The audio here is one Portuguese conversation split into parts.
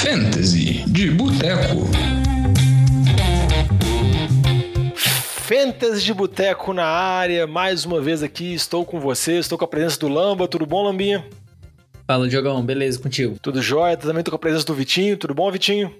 Fantasy de Boteco. Fantasy de Boteco na área, mais uma vez aqui, estou com você, estou com a presença do Lamba, tudo bom, Lambinha? Fala, Diogão, beleza contigo? Tudo jóia, também estou com a presença do Vitinho, tudo bom, Vitinho?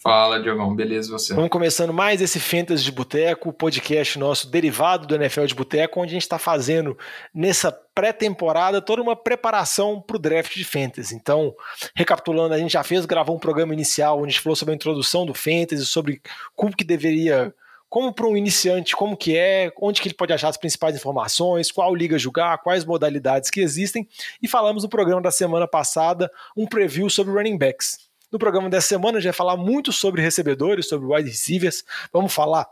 Fala, Diogão, beleza você? Vamos começando mais esse Fantasy de Boteco, podcast nosso derivado do NFL de Boteco, onde a gente está fazendo nessa pré-temporada toda uma preparação para o draft de Fantasy. Então, recapitulando, a gente já fez, gravou um programa inicial onde a gente falou sobre a introdução do Fantasy, sobre como que deveria como para um iniciante, como que é, onde que ele pode achar as principais informações, qual liga jogar, quais modalidades que existem, e falamos no programa da semana passada um preview sobre running backs. No programa dessa semana, a gente vai falar muito sobre recebedores, sobre wide receivers. Vamos falar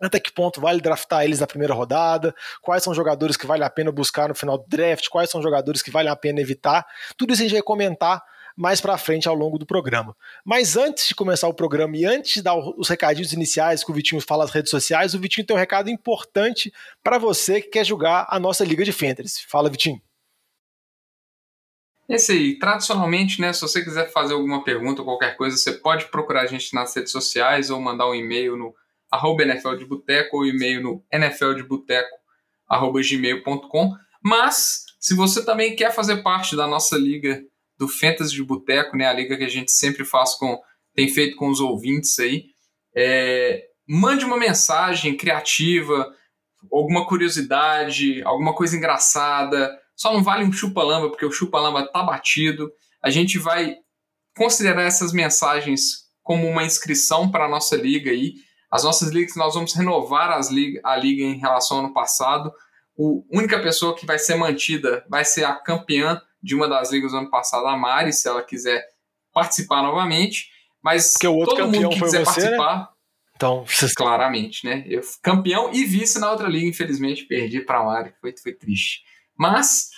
até que ponto vale draftar eles na primeira rodada, quais são jogadores que vale a pena buscar no final do draft, quais são jogadores que vale a pena evitar. Tudo isso a gente vai comentar mais para frente ao longo do programa. Mas antes de começar o programa e antes de dar os recadinhos iniciais que o Vitinho fala nas redes sociais, o Vitinho tem um recado importante para você que quer jogar a nossa Liga de Fantasy. Fala, Vitinho. Esse aí, tradicionalmente, né, se você quiser fazer alguma pergunta ou qualquer coisa, você pode procurar a gente nas redes sociais ou mandar um e-mail no arroba NFL de Boteco ou e-mail no nfldeboteco.gmail.com. Mas, se você também quer fazer parte da nossa liga do Fantasy de Boteco, né, a liga que a gente sempre faz com, tem feito com os ouvintes aí, é, mande uma mensagem criativa, alguma curiosidade, alguma coisa engraçada, só não vale um chupa-lamba, porque o chupa-lamba tá batido. A gente vai considerar essas mensagens como uma inscrição para a nossa liga aí. As nossas ligas, nós vamos renovar as liga, a liga em relação ao ano passado. A única pessoa que vai ser mantida vai ser a campeã de uma das ligas do ano passado, a Mari, se ela quiser participar novamente. Mas todo mundo que quiser você, né? participar. Né? Então, claramente, né? Eu campeão e vice na outra liga, infelizmente, perdi para a Mari, foi, foi triste. Mas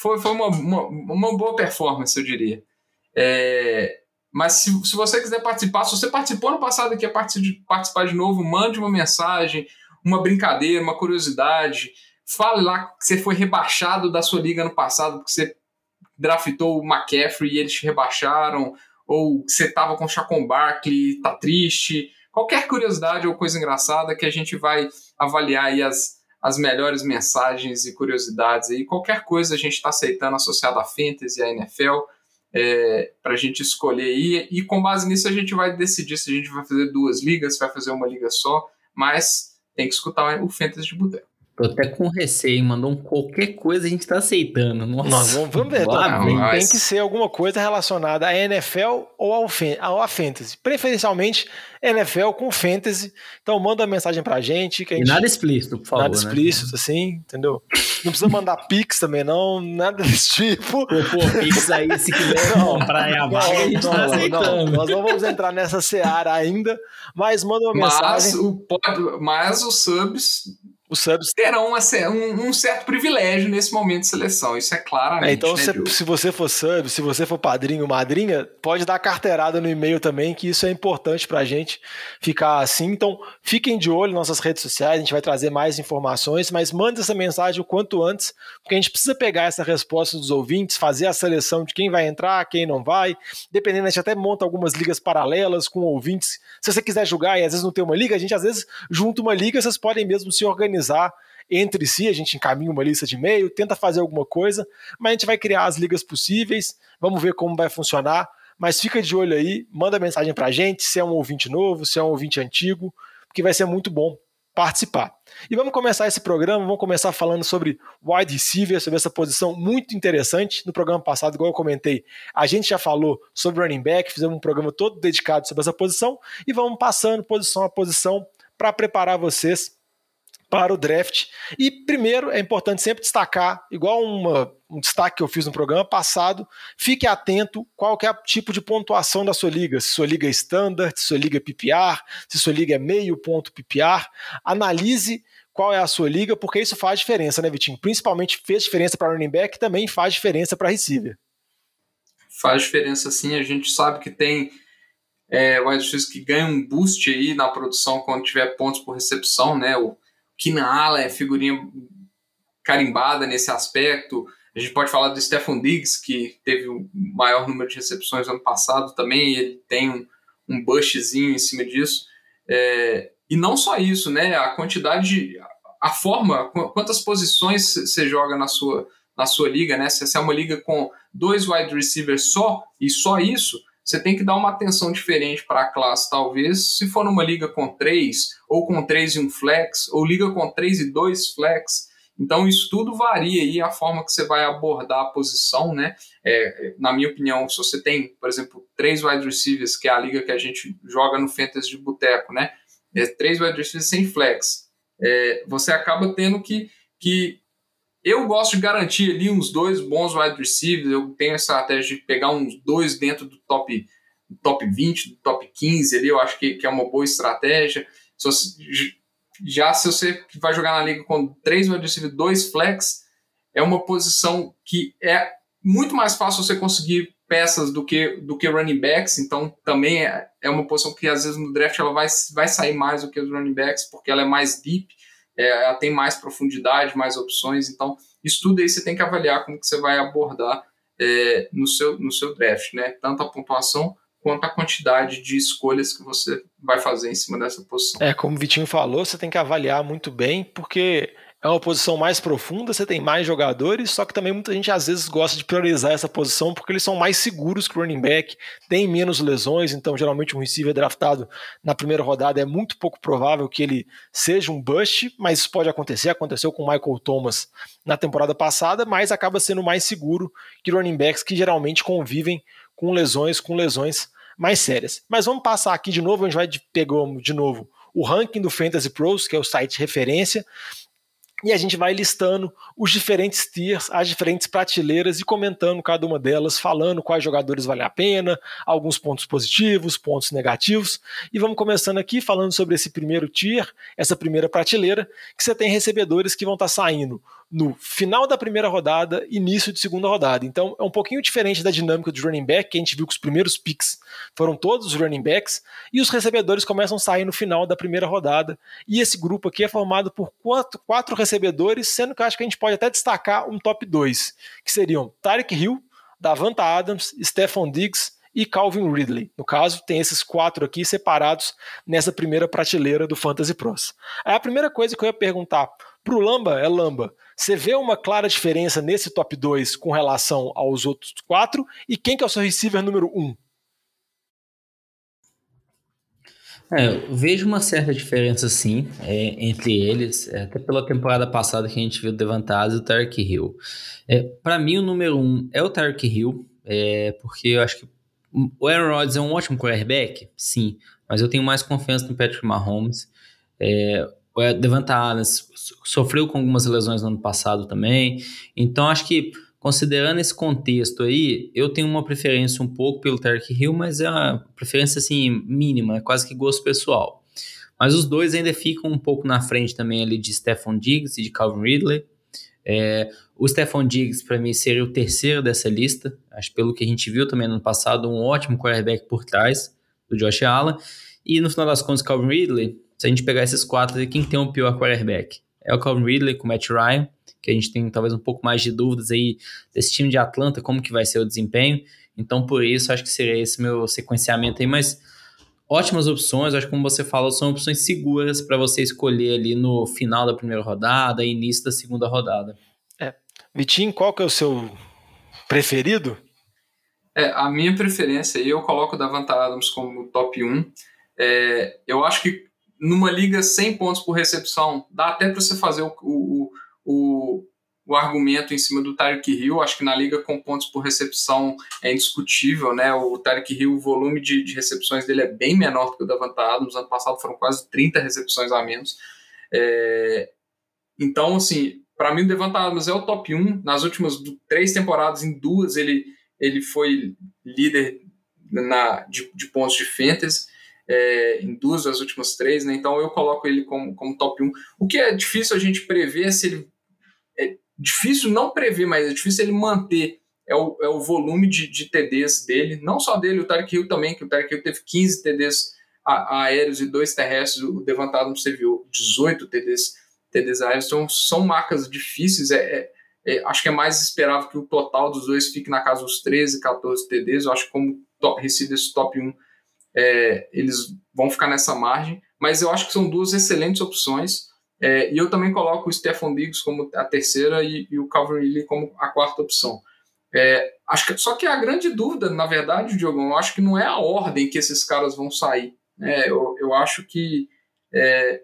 foi, foi uma, uma, uma boa performance, eu diria. É, mas se, se você quiser participar, se você participou no passado e quer participar de novo, mande uma mensagem, uma brincadeira, uma curiosidade. Fale lá que você foi rebaixado da sua liga no passado, porque você draftou o McCaffrey e eles te rebaixaram, ou você estava com o Chacon Barkley, tá triste. Qualquer curiosidade ou coisa engraçada que a gente vai avaliar aí as, as melhores mensagens e curiosidades aí. Qualquer coisa a gente está aceitando associado à Fantasy, à NFL, é, para a gente escolher aí. E com base nisso a gente vai decidir se a gente vai fazer duas ligas, se vai fazer uma liga só, mas tem que escutar o Fantasy de Boteco. Tô até com receio, mandou um qualquer coisa a gente tá aceitando. Nossa. Nós vamos, vamos ver. Tá? Tem, tem, que ser alguma coisa relacionada à NFL ou ao, ao Fantasy. Preferencialmente NFL com Fantasy. Então manda uma mensagem pra gente. Que a gente... E nada explícito, por favor. Nada né? explícito, assim, entendeu? Não precisa mandar Pix também, não. Nada desse tipo. Pô, pô Pix aí, se quiser comprar a vaga, a gente tá aceitando. Não, nós não vamos entrar nessa seara ainda, mas manda uma mas mensagem. O, mas os subs os subs terão uma, um, um, certo privilégio nesse momento de seleção. Isso é claramente. É, então, né, se, se, você for sub, se você for padrinho, madrinha, pode dar carteirada no e-mail também, que isso é importante para a gente ficar assim. Então, fiquem de olho nas nossas redes sociais, a gente vai trazer mais informações, mas mande essa mensagem o quanto antes, porque a gente precisa pegar essa resposta dos ouvintes, fazer a seleção de quem vai entrar, quem não vai. Dependendo, a gente até monta algumas ligas paralelas com ouvintes. Se você quiser jogar e às vezes não tem uma liga, a gente às vezes junta uma liga, vocês podem mesmo se organizar organizar entre si, a gente encaminha uma lista de e-mail, tenta fazer alguma coisa, mas a gente vai criar as ligas possíveis, vamos ver como vai funcionar, mas fica de olho aí, manda mensagem pra gente, se é um ouvinte novo, se é um ouvinte antigo, porque vai ser muito bom participar. E vamos começar esse programa, vamos começar falando sobre wide receiver, sobre essa posição muito interessante. No programa passado, igual eu comentei, a gente já falou sobre running back, fizemos um programa todo dedicado sobre essa posição e vamos passando posição a posição para preparar vocês para o draft. E primeiro é importante sempre destacar, igual uma, um destaque que eu fiz no programa passado, fique atento qual é o tipo de pontuação da sua liga. Se sua liga é standard, se sua liga é PPR, se sua liga é meio ponto PPR. Analise qual é a sua liga, porque isso faz diferença, né, Vitinho? Principalmente fez diferença para running back, também faz diferença para receiver. Faz diferença sim, a gente sabe que tem é, wide que ganham um boost aí na produção quando tiver pontos por recepção, né? O Keenan Allen é figurinha carimbada nesse aspecto. A gente pode falar do Stefan Diggs, que teve o maior número de recepções ano passado também, ele tem um, um bushzinho em cima disso. É, e não só isso, né? A quantidade, a forma, quantas posições você joga na sua, na sua liga, né? Se é uma liga com dois wide receivers só e só isso, você tem que dar uma atenção diferente para a classe, talvez, se for numa liga com três, ou com três e um flex, ou liga com três e dois flex. Então, isso tudo varia aí a forma que você vai abordar a posição, né? É, na minha opinião, se você tem, por exemplo, três wide receivers, que é a liga que a gente joga no Fantasy de Boteco, né? é, três wide receivers sem flex. É, você acaba tendo que, que. Eu gosto de garantir ali uns dois bons wide receivers. Eu tenho a estratégia de pegar uns dois dentro do top, top 20, do top 15 ali. Eu acho que, que é uma boa estratégia. já se você vai jogar na liga com três wide receivers, dois flex, é uma posição que é muito mais fácil você conseguir peças do que, do que running backs, então também é, é uma posição que às vezes no draft ela vai, vai sair mais do que os running backs, porque ela é mais deep, é, ela tem mais profundidade, mais opções, então isso aí você tem que avaliar como que você vai abordar é, no, seu, no seu draft, né? Tanto a pontuação quanto a quantidade de escolhas que você vai fazer em cima dessa posição. É, como o Vitinho falou, você tem que avaliar muito bem, porque é uma posição mais profunda, você tem mais jogadores, só que também muita gente às vezes gosta de priorizar essa posição porque eles são mais seguros que o running back, tem menos lesões, então geralmente um receiver draftado na primeira rodada é muito pouco provável que ele seja um bust, mas isso pode acontecer, aconteceu com o Michael Thomas na temporada passada, mas acaba sendo mais seguro que running backs que geralmente convivem com lesões, com lesões mais sérias. Mas vamos passar aqui de novo, a gente vai pegar de novo o ranking do Fantasy Pros, que é o site referência, e a gente vai listando os diferentes tiers, as diferentes prateleiras e comentando cada uma delas, falando quais jogadores valem a pena, alguns pontos positivos, pontos negativos. E vamos começando aqui falando sobre esse primeiro tier, essa primeira prateleira, que você tem recebedores que vão estar saindo no final da primeira rodada, início de segunda rodada. Então é um pouquinho diferente da dinâmica do running back, que a gente viu que os primeiros picks foram todos os running backs, e os recebedores começam a sair no final da primeira rodada. E esse grupo aqui é formado por quatro, quatro recebedores, sendo que acho que a gente pode até destacar um top 2, que seriam Tarek Hill, Davanta Adams, Stephon Diggs e Calvin Ridley. No caso, tem esses quatro aqui separados nessa primeira prateleira do Fantasy Pros. Aí a primeira coisa que eu ia perguntar para o Lamba é Lamba. Você vê uma clara diferença nesse top 2 com relação aos outros quatro? E quem que é o seu receiver número 1? Um? É, eu vejo uma certa diferença sim é, entre eles, é, até pela temporada passada que a gente viu o Devantaz e o Tark Hill. É, para mim, o número um é o Tark Hill, é, porque eu acho que o Aaron Rodgers é um ótimo quarterback, sim, mas eu tenho mais confiança no Patrick Mahomes. É, Devante Adams sofreu com algumas lesões no ano passado também. Então, acho que, considerando esse contexto aí, eu tenho uma preferência um pouco pelo Tarek Hill, mas é uma preferência, assim, mínima, é quase que gosto pessoal. Mas os dois ainda ficam um pouco na frente também ali de Stephon Diggs e de Calvin Ridley. É, o Stephon Diggs, para mim, seria o terceiro dessa lista. Acho pelo que a gente viu também no ano passado, um ótimo quarterback por trás do Josh Allen. E no final das contas, Calvin Ridley, se a gente pegar esses quatro, quem tem o pior quarterback? É o Calvin Ridley com o Matt Ryan, que a gente tem talvez um pouco mais de dúvidas aí desse time de Atlanta, como que vai ser o desempenho. Então, por isso, acho que seria esse meu sequenciamento aí, mas ótimas opções, acho que como você falou, são opções seguras para você escolher ali no final da primeira rodada, início da segunda rodada. É. Vitinho, qual que é o seu preferido? É, a minha preferência, eu coloco o Davante Adams como top 1. É, eu acho que numa liga 100 pontos por recepção, dá até para você fazer o, o, o, o, argumento em cima do Tyreek Hill. Acho que na liga com pontos por recepção é indiscutível, né? O Tyreek Hill, o volume de, de recepções dele é bem menor do que o Davante Adams. Ano passado foram quase 30 recepções a menos. É, então, assim, para mim o Devante Adams é o top 1. Nas últimas três temporadas, em duas, ele, ele foi líder na, de, de pontos de fantasy é, em duas das últimas três, né? Então eu coloco ele como, como top 1. O que é difícil a gente prever se ele. É difícil não prever, mas é difícil ele manter é o, é o volume de, de TDs dele, não só dele, o Tarek Hill também, que o Tarek Hill teve 15 TDs aéreos e dois terrestres, o Devantado serviu 18 TDs, TDs aéreos, então são marcas difíceis, é, é, é, acho que é mais esperável que o total dos dois fique na casa dos 13, 14 TDs. Eu acho que como top, receivers top 1, é, eles vão ficar nessa margem. Mas eu acho que são duas excelentes opções. É, e eu também coloco o Stephon Diggs como a terceira e, e o Calvin Ridley como a quarta opção. É, acho que, só que a grande dúvida, na verdade, Diogo, eu acho que não é a ordem que esses caras vão sair. É, eu, eu acho que é,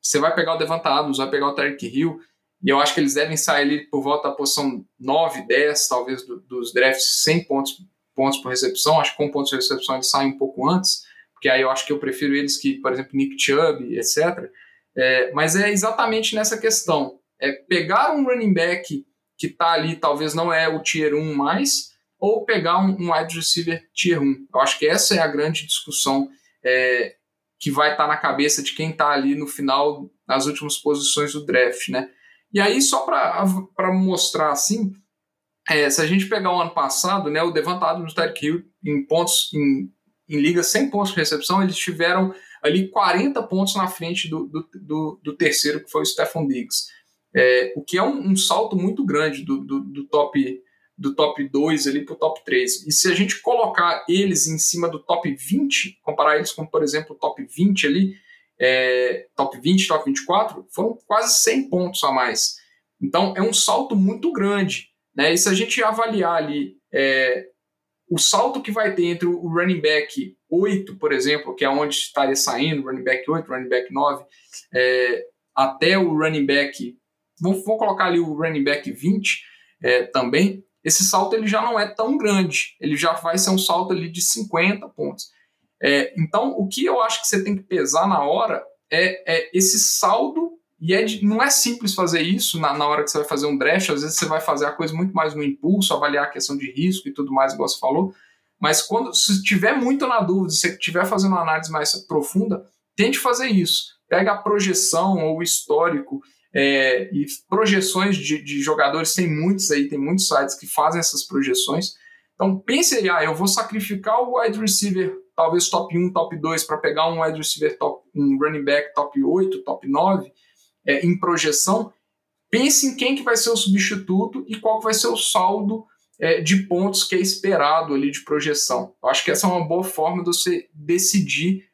você vai pegar o Devanta Adams, vai pegar o Tarek Hill, e eu acho que eles devem sair ali por volta da posição 9, 10, talvez, do, dos drafts 100 pontos, pontos por recepção. Acho que com pontos por recepção eles saem um pouco antes, porque aí eu acho que eu prefiro eles que, por exemplo, Nick Chubb, etc. É, mas é exatamente nessa questão. É pegar um running back que está ali, talvez não é o tier 1 mais, ou pegar um, um wide receiver tier 1. Eu acho que essa é a grande discussão é, que vai estar tá na cabeça de quem está ali no final, nas últimas posições do draft, né? E aí, só para mostrar assim, é, se a gente pegar o ano passado, né, o levantado do Tyreek Hill em pontos, em, em liga sem pontos de recepção, eles tiveram ali 40 pontos na frente do, do, do, do terceiro, que foi o Stephon Diggs. É, o que é um, um, salto muito grande do, do, do top do top 2 ali para o top 3. E se a gente colocar eles em cima do top 20, comparar eles com, por exemplo, o top 20 ali, é, top 20, top 24, foram quase 100 pontos a mais. Então é um salto muito grande. Né? E se a gente avaliar ali é, o salto que vai ter entre o running back 8, por exemplo, que é onde estaria saindo, running back 8, running back 9, é, até o running back, vamos, vamos, colocar ali o running back 20 é, também, esse salto ele já não é tão grande, ele já vai ser um salto ali de 50 pontos. É, então, o que eu acho que você tem que pesar na hora é, é esse saldo, e é de, não é simples fazer isso na, na, hora que você vai fazer um draft, às vezes você vai fazer a coisa muito mais no impulso, avaliar a questão de risco e tudo mais, igual você falou, mas quando se tiver muito na dúvida, se estiver fazendo uma análise mais profunda, tente fazer isso. Pega a projeção ou histórico é, e projeções de, de, jogadores, tem muitos aí, tem muitos sites que fazem essas projeções. Então pense aí, ah, eu vou sacrificar o wide receiver, talvez top 1, top 2, para pegar um wide receiver top, um running back top 8, top 9, é, em projeção. Pense em quem que vai ser o substituto e qual vai ser o saldo é, de pontos que é esperado ali de projeção. Eu acho que essa é uma boa forma de você decidir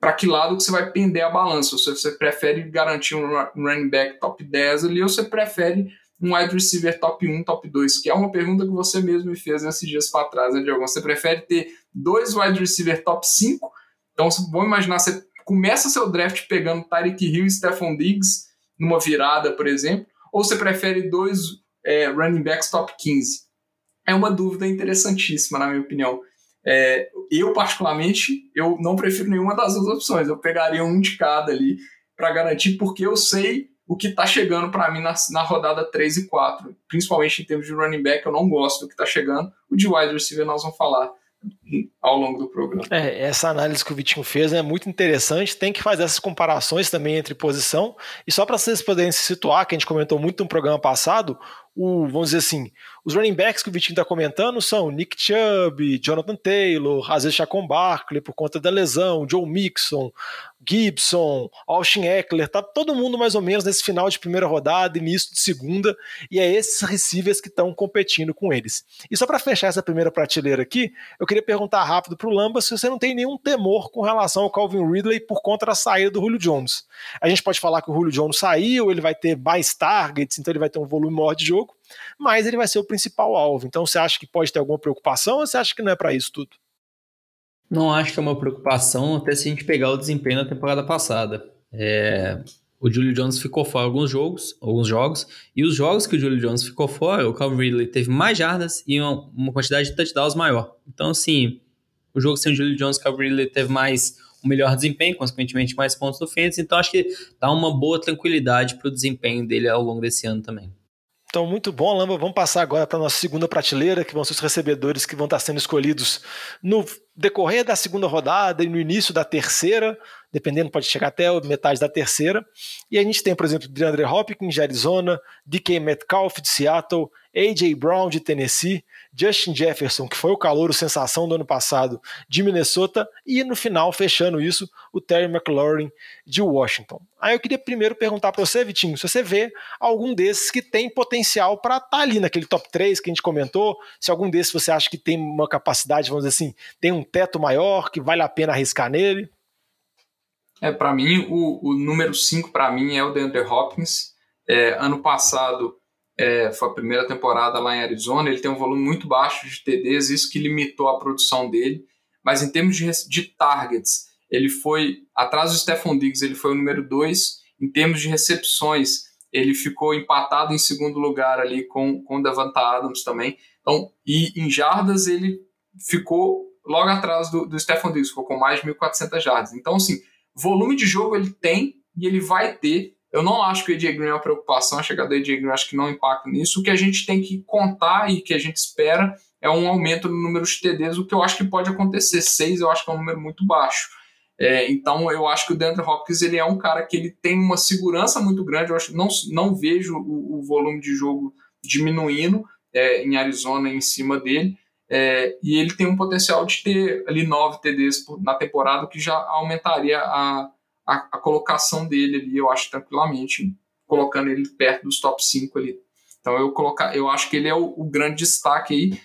para que lado que você vai pender a balança. Se você prefere garantir um running back top 10 ali, ou você prefere um wide receiver top 1, top 2, que é uma pergunta que você mesmo me fez nesses dias para trás, né, Diogo? Você prefere ter dois wide receiver top 5? Então, vamos imaginar, você começa seu draft pegando Tyreek Hill e Stephon Diggs numa virada, por exemplo, ou você prefere dois é, running backs top 15? É uma dúvida interessantíssima, na minha opinião. É, eu, particularmente, eu não prefiro nenhuma das duas opções. Eu pegaria um de cada ali para garantir, porque eu sei o que está chegando para mim na, na, rodada 3 e 4. Principalmente em termos de running back, eu não gosto do que está chegando. O de wide receiver nós vamos falar ao longo do programa. É, essa análise que o Vitinho fez é muito interessante. Tem que fazer essas comparações também entre posição. E só para vocês poderem se situar, que a gente comentou muito no programa passado, o, vamos dizer assim, os running backs que o Vitinho está comentando são Nick Chubb, Jonathan Taylor, às Chacon Barkley por conta da lesão, Joe Mixon, Gibson, Austin Eckler, tá todo mundo mais ou menos nesse final de primeira rodada, início de segunda, e é esses receivers que estão competindo com eles. E só para fechar essa primeira prateleira aqui, eu queria perguntar rápido para o Lamba se você não tem nenhum temor com relação ao Calvin Ridley por conta da saída do Julio Jones. A gente pode falar que o Julio Jones saiu, ele vai ter mais targets, então ele vai ter um volume maior de jogo, mas ele vai ser o principal alvo. Então você acha que pode ter alguma preocupação ou você acha que não é para isso tudo? Não acho que é uma preocupação, até se a gente pegar o desempenho da temporada passada. É, o Julio Jones ficou fora alguns jogos, alguns jogos, e os jogos que o Julio Jones ficou fora, o Calvin Ridley teve mais jardas e uma, uma quantidade de touchdowns maior. Então, assim, o jogo sem o Julio Jones, o Calvin Ridley teve mais um melhor desempenho, consequentemente mais pontos no fantasy, então acho que dá uma boa tranquilidade para o desempenho dele ao longo desse ano também. Então, muito bom, Lamba. Vamos passar agora para a nossa segunda prateleira, que vão ser os recebedores que vão estar sendo escolhidos no decorrer da segunda rodada e no início da terceira, dependendo, pode chegar até metade da terceira. E a gente tem, por exemplo, DeAndre Hopkins de Arizona, DK Metcalf de Seattle, A.J. Brown de Tennessee, Justin Jefferson, que foi o calouro sensação do ano passado de Minnesota, e no final, fechando isso, o Terry McLaurin de Washington. Aí eu queria primeiro perguntar para você, Vitinho, se você vê algum desses que tem potencial para estar tá ali naquele top 3 que a gente comentou, se algum desses você acha que tem uma capacidade, vamos dizer assim, tem um teto maior, que vale a pena arriscar nele. É, para mim, o, o número 5 para mim é o DeAndre Hopkins. É, ano passado é, foi a primeira temporada lá em Arizona, ele tem um volume muito baixo de TDs, isso que limitou a produção dele, mas em termos de, de targets, ele foi, atrás do Stephon Diggs, ele foi o número 2, em termos de recepções, ele ficou empatado em segundo lugar ali com, com o Davanta Adams também, então, e em jardas ele ficou logo atrás do, do Stephon Diggs, ficou com mais de 1.400 jardas, então assim, volume de jogo ele tem e ele vai ter, eu não acho que o AJ Green é uma preocupação, a chegada do AJ Green acho que não impacta nisso. O que a gente tem que contar e que a gente espera é um aumento no número de TDs, o que eu acho que pode acontecer. Seis eu acho que é um número muito baixo. É, então eu acho que o DeAndre Hopkins ele é um cara que ele tem uma segurança muito grande. Eu acho não, não vejo o, o volume de jogo diminuindo é, em Arizona em cima dele. É, e ele tem um potencial de ter ali nove TDs na temporada, que já aumentaria a, a, a, colocação dele ali, eu acho tranquilamente, colocando ele perto dos top 5 ali. Então eu colocar, eu acho que ele é o, o grande destaque aí.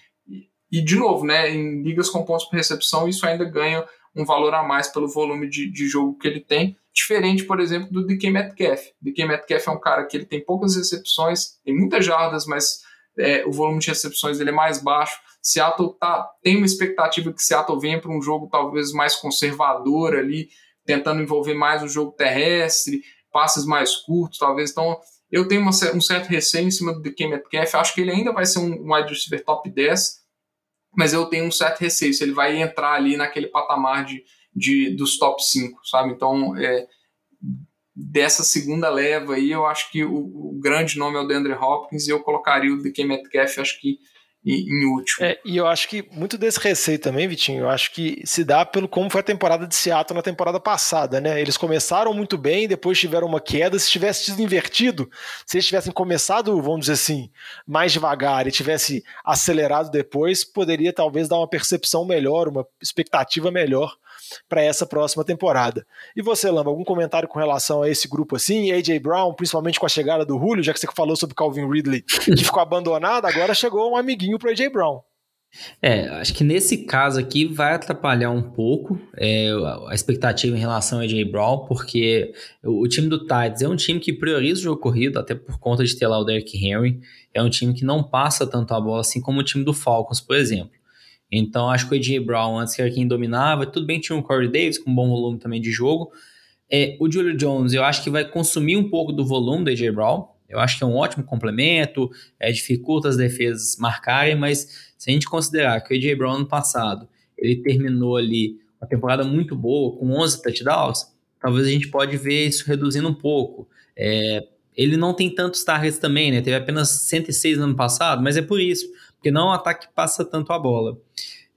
E, de novo, né, em ligas com pontos por recepção, isso ainda ganha um valor a mais pelo volume de, de jogo que ele tem, diferente, por exemplo, do DK Metcalf. DK Metcalf é um cara que ele tem poucas recepções, tem muitas jardas, mas é, o volume de recepções dele é mais baixo. Seattle tá, tem uma expectativa que Seattle venha para um jogo talvez mais conservador ali, tentando envolver mais o jogo terrestre, passes mais curtos, talvez. Então, eu tenho uma, um certo receio em cima do DK Metcalf. Acho que ele ainda vai ser um wide receiver top 10, mas eu tenho um certo receio se ele vai entrar ali naquele patamar de, de dos top 5, sabe? Então, é, dessa segunda leva aí, eu acho que o, o, grande nome é o DeAndre Hopkins e eu colocaria o DK Metcalf, acho que último. É, e eu acho que muito desse receio também, Vitinho, eu acho que se dá pelo como foi a temporada de Seattle na temporada passada, né? Eles começaram muito bem, depois tiveram uma queda. Se tivesse sido invertido, se eles tivessem começado, vamos dizer assim, mais devagar e tivesse acelerado depois, poderia talvez dar uma percepção melhor, uma expectativa melhor para essa próxima temporada. E você, Lamba, algum comentário com relação a esse grupo assim? AJ Brown, principalmente com a chegada do Julio, já que você falou sobre Calvin Ridley, que ficou abandonado, agora chegou um amiguinho para AJ Brown. É, acho que nesse caso aqui vai atrapalhar um pouco é, a expectativa em relação a AJ Brown, porque o, o, time do Titans é um time que prioriza o jogo corrido, até por conta de ter lá o Derrick Henry. É um time que não passa tanto a bola assim como o time do Falcons, por exemplo. Então acho que o AJ Brown antes era quem dominava. Tudo bem, tinha o Corey Davis com bom volume também de jogo. É, o Julio Jones eu acho que vai consumir um pouco do volume do AJ Brown. Eu acho que é um ótimo complemento, é, dificulta as defesas marcarem, mas se a gente considerar que o AJ Brown no passado ele terminou ali uma temporada muito boa, com 11 touchdowns, talvez a gente pode ver isso reduzindo um pouco. É, ele não tem tantos targets também, né? Teve apenas 106 no ano passado, mas é por isso porque não é um ataque que passa tanto a bola.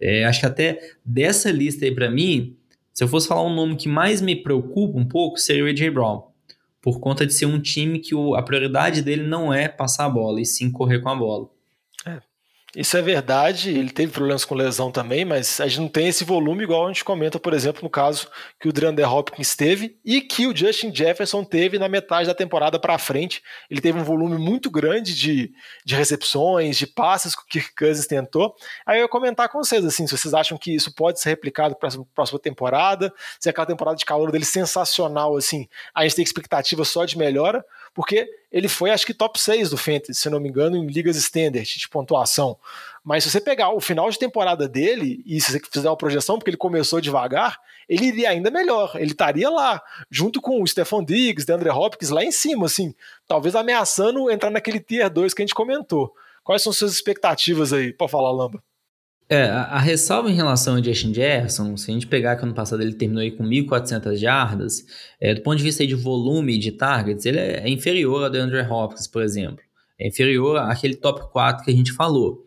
É, acho que até dessa lista aí para mim, se eu fosse falar um nome que mais me preocupa um pouco, seria o AJ Brown. Por conta de ser um time que o, a prioridade dele não é passar a bola, e sim correr com a bola. É, isso é verdade, ele teve problemas com lesão também, mas a gente não tem esse volume igual a gente comenta, por exemplo, no caso que o DeAndre Hopkins teve e que o Justin Jefferson teve na metade da temporada para frente. Ele teve um volume muito grande de, de recepções, de passes que o Kirk Cousins tentou. Aí eu ia comentar com vocês, assim, se vocês acham que isso pode ser replicado para a próxima temporada, se aquela temporada de calor dele sensacional, assim, a gente tem expectativa só de melhora, porque ele foi, acho que, top 6 do Fantasy, se não me engano, em ligas standard de pontuação. Mas se você pegar o final de temporada dele, e se você fizer uma projeção, porque ele começou devagar, ele iria ainda melhor. Ele estaria lá, junto com o Stephon Diggs, DeAndre Hopkins, lá em cima, assim, talvez ameaçando entrar naquele tier 2 que a gente comentou. Quais são suas expectativas aí? Pode falar, Lamba. É, a, a, ressalva em relação ao Justin Jefferson, se a gente pegar que ano passado ele terminou aí com 1.400 jardas, é, do ponto de vista de volume de targets, ele é, é inferior ao DeAndre Hopkins, por exemplo. É inferior àquele top 4 que a gente falou.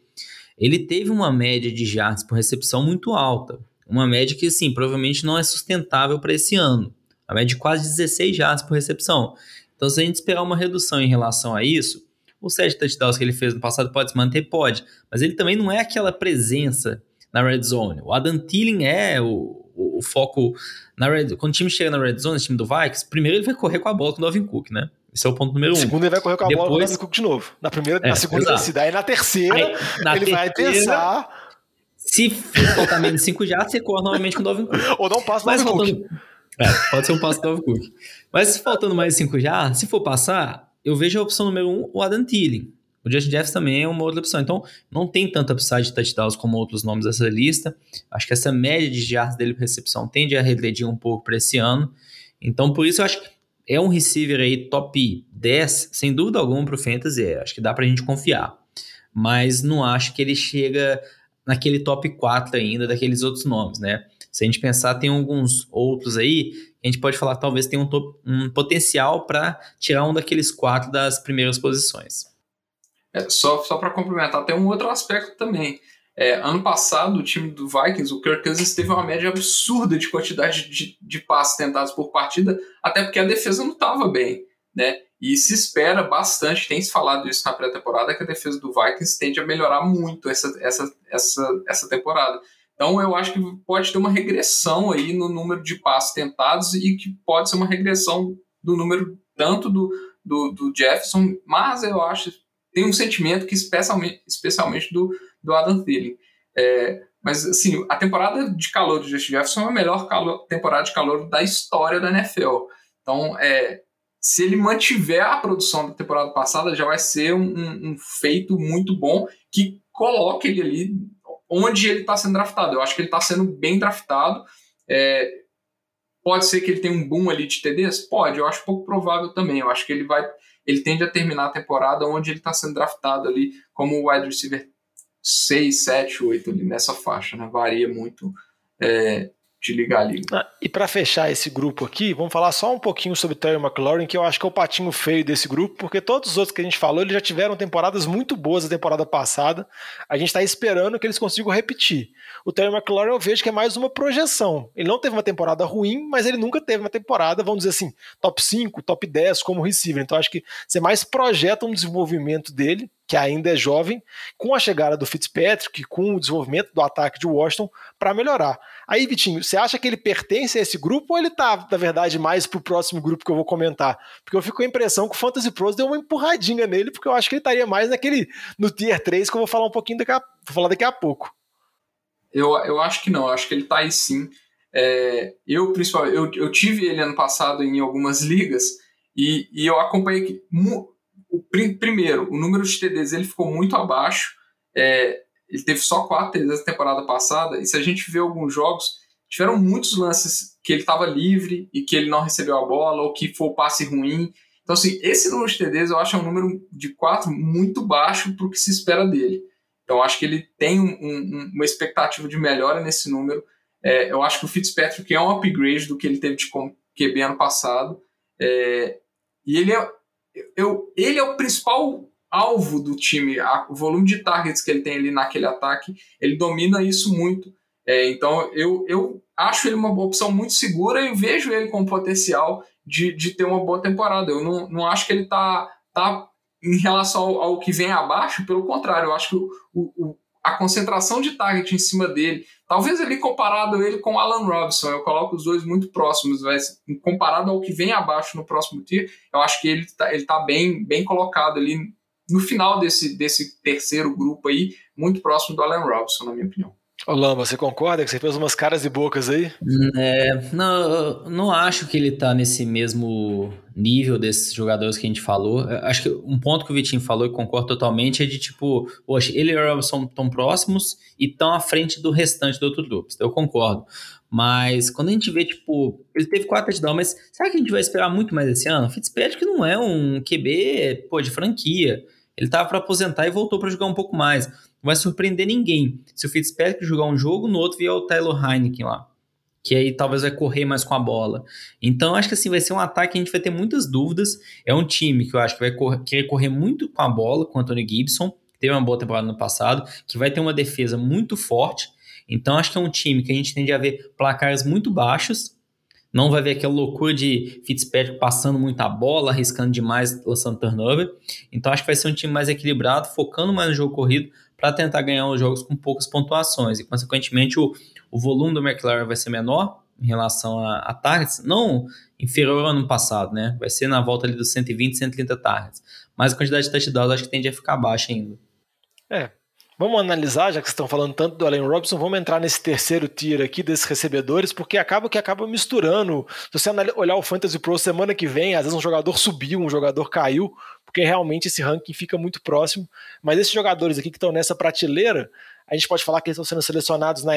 Ele teve uma média de jardas por recepção muito alta. Uma média que, sim, provavelmente não é sustentável para esse ano. A média de quase 16 jardas por recepção. Então, se a gente esperar uma redução em relação a isso, os sete touchdowns que ele fez no passado pode se manter? Pode. Mas ele também não é aquela presença na red zone. O Adam Thielen é o, o, o foco na red Quando o time chega na red zone, o time do Vikings, primeiro ele vai correr com a bola com o Novin Cook, né? Esse é o ponto número um. Segundo, ele vai correr com a Depois... bola com o Cook de novo. Na primeira, é, na segunda descida. Aí na terceira, Aí, na ele terceira, vai pensar. Se faltar menos de 5 já, você corre novamente com o Novin Cook. Ou não passa mais faltando... É, pode ser um passo do Novin Cook. Mas se faltando mais 5 já, se for passar, eu vejo a opção número 1, um, o Adam Thielen. O Justin Jefferson também é uma outra opção. Então, não tem tanta upside de touchdowns como outros nomes dessa lista. Acho que essa média de yards dele por recepção tende a regredir um pouco para esse ano. Então, por isso eu acho que é um receiver aí top 10, sem dúvida alguma, para o Fantasy. É. Acho que dá para a gente confiar. Mas não acho que ele chega naquele top 4 ainda daqueles outros nomes, né? Se a gente pensar, tem alguns outros aí, a gente pode falar que talvez tenha um, um potencial para tirar um daqueles quatro das primeiras posições. É, só só para complementar, tem um outro aspecto também. É, ano passado, o time do Vikings, o Kirk Cousins teve uma média absurda de quantidade de, de passes tentados por partida, até porque a defesa não estava bem, né? E se espera bastante, tem se falado isso na pré-temporada, que a defesa do Vikings tende a melhorar muito essa, essa, essa, essa temporada. Então eu acho que pode ter uma regressão aí no número de passes tentados e que pode ser uma regressão do número tanto do, do, do Jefferson, mas eu acho tem um sentimento que especialmente, especialmente do, do Adam Thielen. É, mas, assim, a temporada de calor do Justin Jefferson é a melhor calor, temporada de calor da história da NFL. Então, é, se ele mantiver a produção da temporada passada, já vai ser um, um, um feito muito bom que coloque ele ali onde ele está sendo draftado. Eu acho que ele está sendo bem draftado. É, pode ser que ele tenha um boom ali de TDs? Pode, eu acho pouco provável também. Eu acho que ele vai ele tende a terminar a temporada onde ele está sendo draftado ali como wide receiver 6, 7, 8 ali nessa faixa, né? Varia muito é, de liga a liga. Ah, e para fechar esse grupo aqui, vamos falar só um pouquinho sobre Terry McLaurin, que eu acho que é o patinho feio desse grupo, porque todos os outros que a gente falou, eles já tiveram temporadas muito boas a temporada passada. A gente está esperando que eles consigam repetir. O Terry McLaurin eu vejo que é mais uma projeção. Ele não teve uma temporada ruim, mas ele nunca teve uma temporada, vamos dizer assim, top 5, top 10 como receiver. Então acho que você mais projeta um desenvolvimento dele que ainda é jovem, com a chegada do Fitzpatrick, com o desenvolvimento do ataque de Washington, para melhorar. Aí, Vitinho, você acha que ele pertence a esse grupo ou ele tá, na verdade, mais pro próximo grupo que eu vou comentar? Porque eu fico com a impressão que o Fantasy Pros deu uma empurradinha nele, porque eu acho que ele estaria mais naquele no Tier 3, que eu vou falar um pouquinho daqui a, vou falar daqui a pouco. Eu, eu acho que não, eu acho que ele tá aí sim. É, eu, principalmente, eu, eu tive ele ano passado em algumas ligas e, e eu acompanhei o, primeiro, o número de TDs ele ficou muito abaixo. É, ele teve só quatro TDs na temporada passada. E se a gente vê alguns jogos, tiveram muitos lances que ele estava livre e que ele não recebeu a bola, ou que foi o passe ruim. Então, assim, esse número de TDs eu acho é um número de quatro muito baixo para o que se espera dele. Então, acho que ele tem um, um, uma expectativa de melhora nesse número. É, eu acho que o Fitzpatrick é um upgrade do que ele teve de QB ano passado. É, e ele é, eu, ele é o principal alvo do time, a, o volume de targets que ele tem ali naquele ataque, ele domina isso muito. É, então eu, eu acho ele uma opção muito segura e vejo ele com potencial de, de ter uma boa temporada. Eu não, não acho que ele tá, tá em relação ao, ao que vem abaixo, pelo contrário, eu acho que o, o, a concentração de target em cima dele, talvez ali comparado ele com Alan Robinson, eu coloco os dois muito próximos, mas comparado ao que vem abaixo no próximo tier, eu acho que ele está ele tá bem, bem colocado ali no final desse, desse terceiro grupo aí, muito próximo do Alan Robinson, na minha opinião. Ô Lamba, você concorda que você fez umas caras e bocas aí? É, não, não acho que ele tá nesse mesmo nível desses jogadores que a gente falou. Acho que um ponto que o Vitinho falou e concordo totalmente é de tipo, poxa, ele e o Robson estão próximos e estão à frente do restante do outro grupo. Eu concordo. Mas quando a gente vê, tipo, ele teve quatro touchdowns, mas será que a gente vai esperar muito mais esse ano? Fitzpatrick não é um QB, pô, de franquia. Ele tava para aposentar e voltou para jogar um pouco mais não vai surpreender ninguém. Se o Fitzpatrick jogar um jogo, no outro vier o Tyler Heineken lá. Que aí talvez vai correr mais com a bola. Então, acho que assim, vai ser um ataque que a gente vai ter muitas dúvidas. É um time que eu acho que vai correr, querer correr muito com a bola, com o Anthony Gibson, que teve uma boa temporada no passado, que vai ter uma defesa muito forte. Então, acho que é um time que a gente tende a ver placares muito baixos, Não vai ver aquela loucura de Fitzpatrick passando muita bola, arriscando demais, lançando turnover. Então acho que vai ser um time mais equilibrado, focando mais no jogo corrido para tentar ganhar os jogos com poucas pontuações. E, consequentemente, o, o volume do McLaren vai ser menor em relação a, a targets, não inferior ao ano passado, né? Vai ser na volta ali dos 120, 130 targets. Mas a quantidade de touchdowns acho que tende a ficar baixa ainda. É, Vamos analisar, já que vocês estão falando tanto do Allen Robinson, vamos entrar nesse terceiro tier aqui desses recebedores, porque acaba que acaba misturando. Se você olhar o Fantasy Pro semana que vem, às vezes um jogador subiu, um jogador caiu, porque realmente esse ranking fica muito próximo. Mas esses jogadores aqui que estão nessa prateleira, a gente pode falar que eles estão sendo selecionados na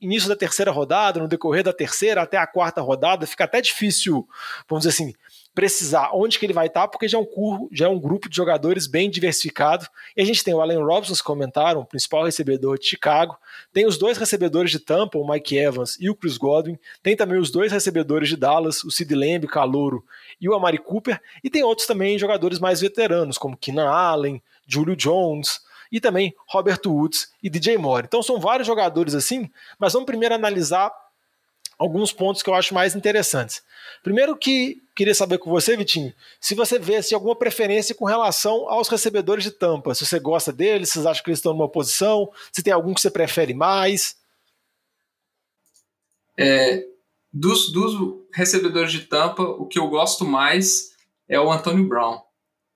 início da terceira rodada, no decorrer da terceira até a quarta rodada, fica até difícil, vamos dizer assim, precisar onde que ele vai estar, porque já é, um, já é um grupo de jogadores bem diversificado. E a gente tem o Allen Robinson, que comentaram, o principal recebedor de Chicago. Tem os dois recebedores de Tampa, o Mike Evans e o Chris Godwin. Tem também os dois recebedores de Dallas, o Sid Lamb, Calouro e o Amari Cooper. E tem outros também jogadores mais veteranos, como Keenan Allen, Julio Jones, e também Robert Woods e DJ Moore. Então são vários jogadores assim, mas vamos primeiro analisar alguns pontos que eu acho mais interessantes. Primeiro que queria saber com você, Vitinho, se você vê se alguma preferência com relação aos recebedores de tampa, se você gosta deles, se você acha que eles estão numa posição, se tem algum que você prefere mais. É, dos, dos recebedores de tampa, o que eu gosto mais é o Antônio Brown,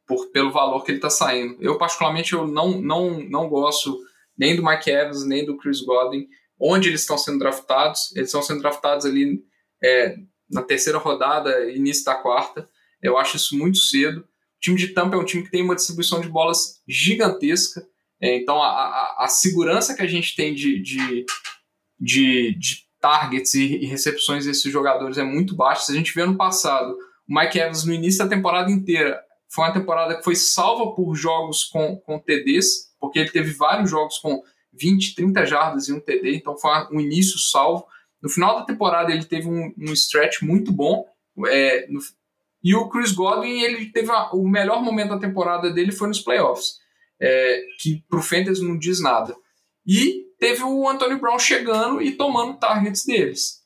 por, pelo valor que ele está saindo. Eu, particularmente, eu não, não, não gosto nem do Mike Evans, nem do Chris Godwin, onde eles estão sendo draftados. Eles estão sendo draftados ali é, na terceira rodada, início da quarta. Eu acho isso muito cedo. O time de Tampa é um time que tem uma distribuição de bolas gigantesca. É, então, a, a, a, segurança que a gente tem de, de, de, de targets e, e, recepções desses jogadores é muito baixa. Se a gente vê ano passado, o Mike Evans no início da temporada inteira foi uma temporada que foi salva por jogos com, com TDs, porque ele teve vários jogos com 20, 30 jardas e um TD, então foi um início salvo. No final da temporada ele teve um, um stretch muito bom. É, no, e o Chris Godwin ele teve a, o melhor momento da temporada dele foi nos playoffs, é, que pro Fantasy não diz nada. E teve o Antonio Brown chegando e tomando targets deles.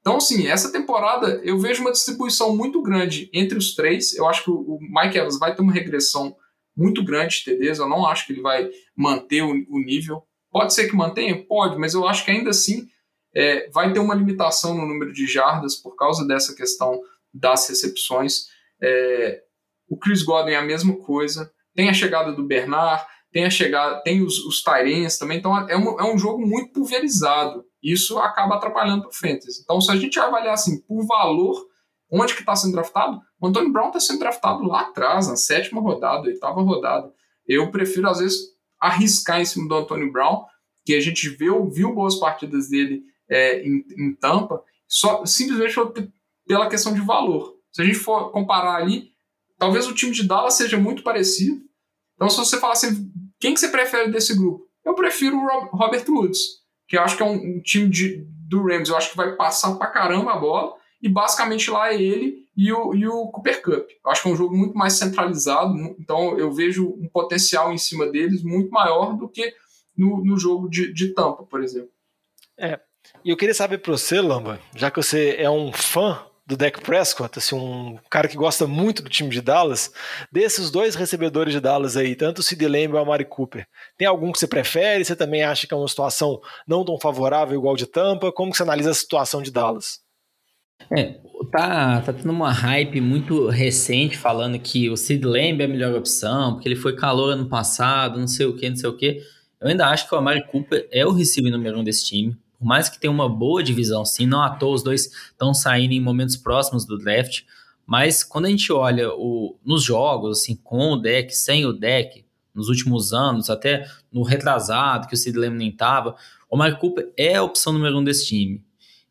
Então, assim, essa temporada eu vejo uma distribuição muito grande entre os três. Eu acho que o Mike Evans vai ter uma regressão muito grande de TDs. Eu não acho que ele vai manter o, o nível. Pode ser que mantenha? Pode, mas eu acho que ainda assim é, vai ter uma limitação no número de jardas por causa dessa questão das recepções. É, o Chris Godwin é a mesma coisa. Tem a chegada do Bernard, tem a chegada, tem os, os Tyrens também. Então é um, é um jogo muito pulverizado. Isso acaba atrapalhando o Fantasy. Então, se a gente avaliar assim, por valor, onde que está sendo draftado? O Antônio Brown está sendo draftado lá atrás, na sétima rodada, oitava rodada. Eu prefiro, às vezes, arriscar em cima do Antônio Brown, que a gente viu, viu boas partidas dele é, em, em, Tampa, só simplesmente pela questão de valor. Se a gente for comparar ali, talvez o time de Dallas seja muito parecido. Então, se você falar assim, quem que você prefere desse grupo? Eu prefiro o Robert Woods, que eu acho que é um, um time de, do Rams, eu acho que vai passar pra caramba a bola, e basicamente lá é ele e o, e o Cooper Cup. Eu acho que é um jogo muito mais centralizado, então eu vejo um potencial em cima deles muito maior do que no, no jogo de, de Tampa, por exemplo. É, e eu queria saber para você, Lamba, já que você é um fã do Dak Prescott, assim, um cara que gosta muito do time de Dallas, desses dois recebedores de Dallas aí, tanto o Sid Lamb e o Amari Cooper, tem algum que você prefere? Você também acha que é uma situação não tão favorável igual de Tampa? Como que você analisa a situação de Dallas? É, tá, tá tendo uma hype muito recente falando que o Sid Lamb é a melhor opção, porque ele foi calor ano passado, não sei o que, não sei o que. Eu ainda acho que o Amari Cooper é o receiver número um desse time. Por mais que tenha uma boa divisão, sim, não à toa os dois estão saindo em momentos próximos do draft. Mas quando a gente olha o, nos jogos, assim, com o deck, sem o deck, nos últimos anos, até no retrasado, que o Sid Lamb nem estava, o Amari Cooper é a opção número um desse time.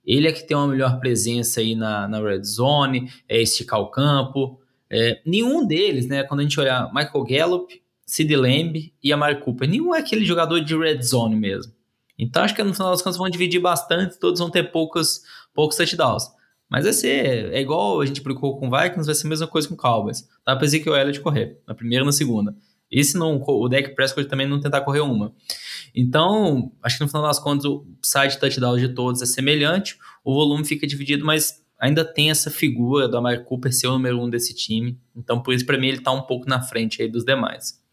Ele é que tem uma melhor presença aí na, na red zone, é esticar o campo. É, nenhum deles, né? Quando a gente olhar Michael Gallup, Sid Lamb e Amari Cooper, nenhum é aquele jogador de red zone mesmo. Então acho que no final das contas vão dividir bastante, todos vão ter poucos, poucos touchdowns. Mas vai ser, é igual a gente brincou com o Vikings, vai ser a mesma coisa com o Cowboys. Dá pra Ezekiel Elliott correr, na primeira e na segunda. E se não, o deck Prescott também não tentar correr uma. Então, acho que no final das contas o site touchdown de todos é semelhante, o volume fica dividido, mas ainda tem essa figura do Amari Cooper ser o número um desse time. Então, por isso, para mim, ele está um pouco na frente aí dos demais.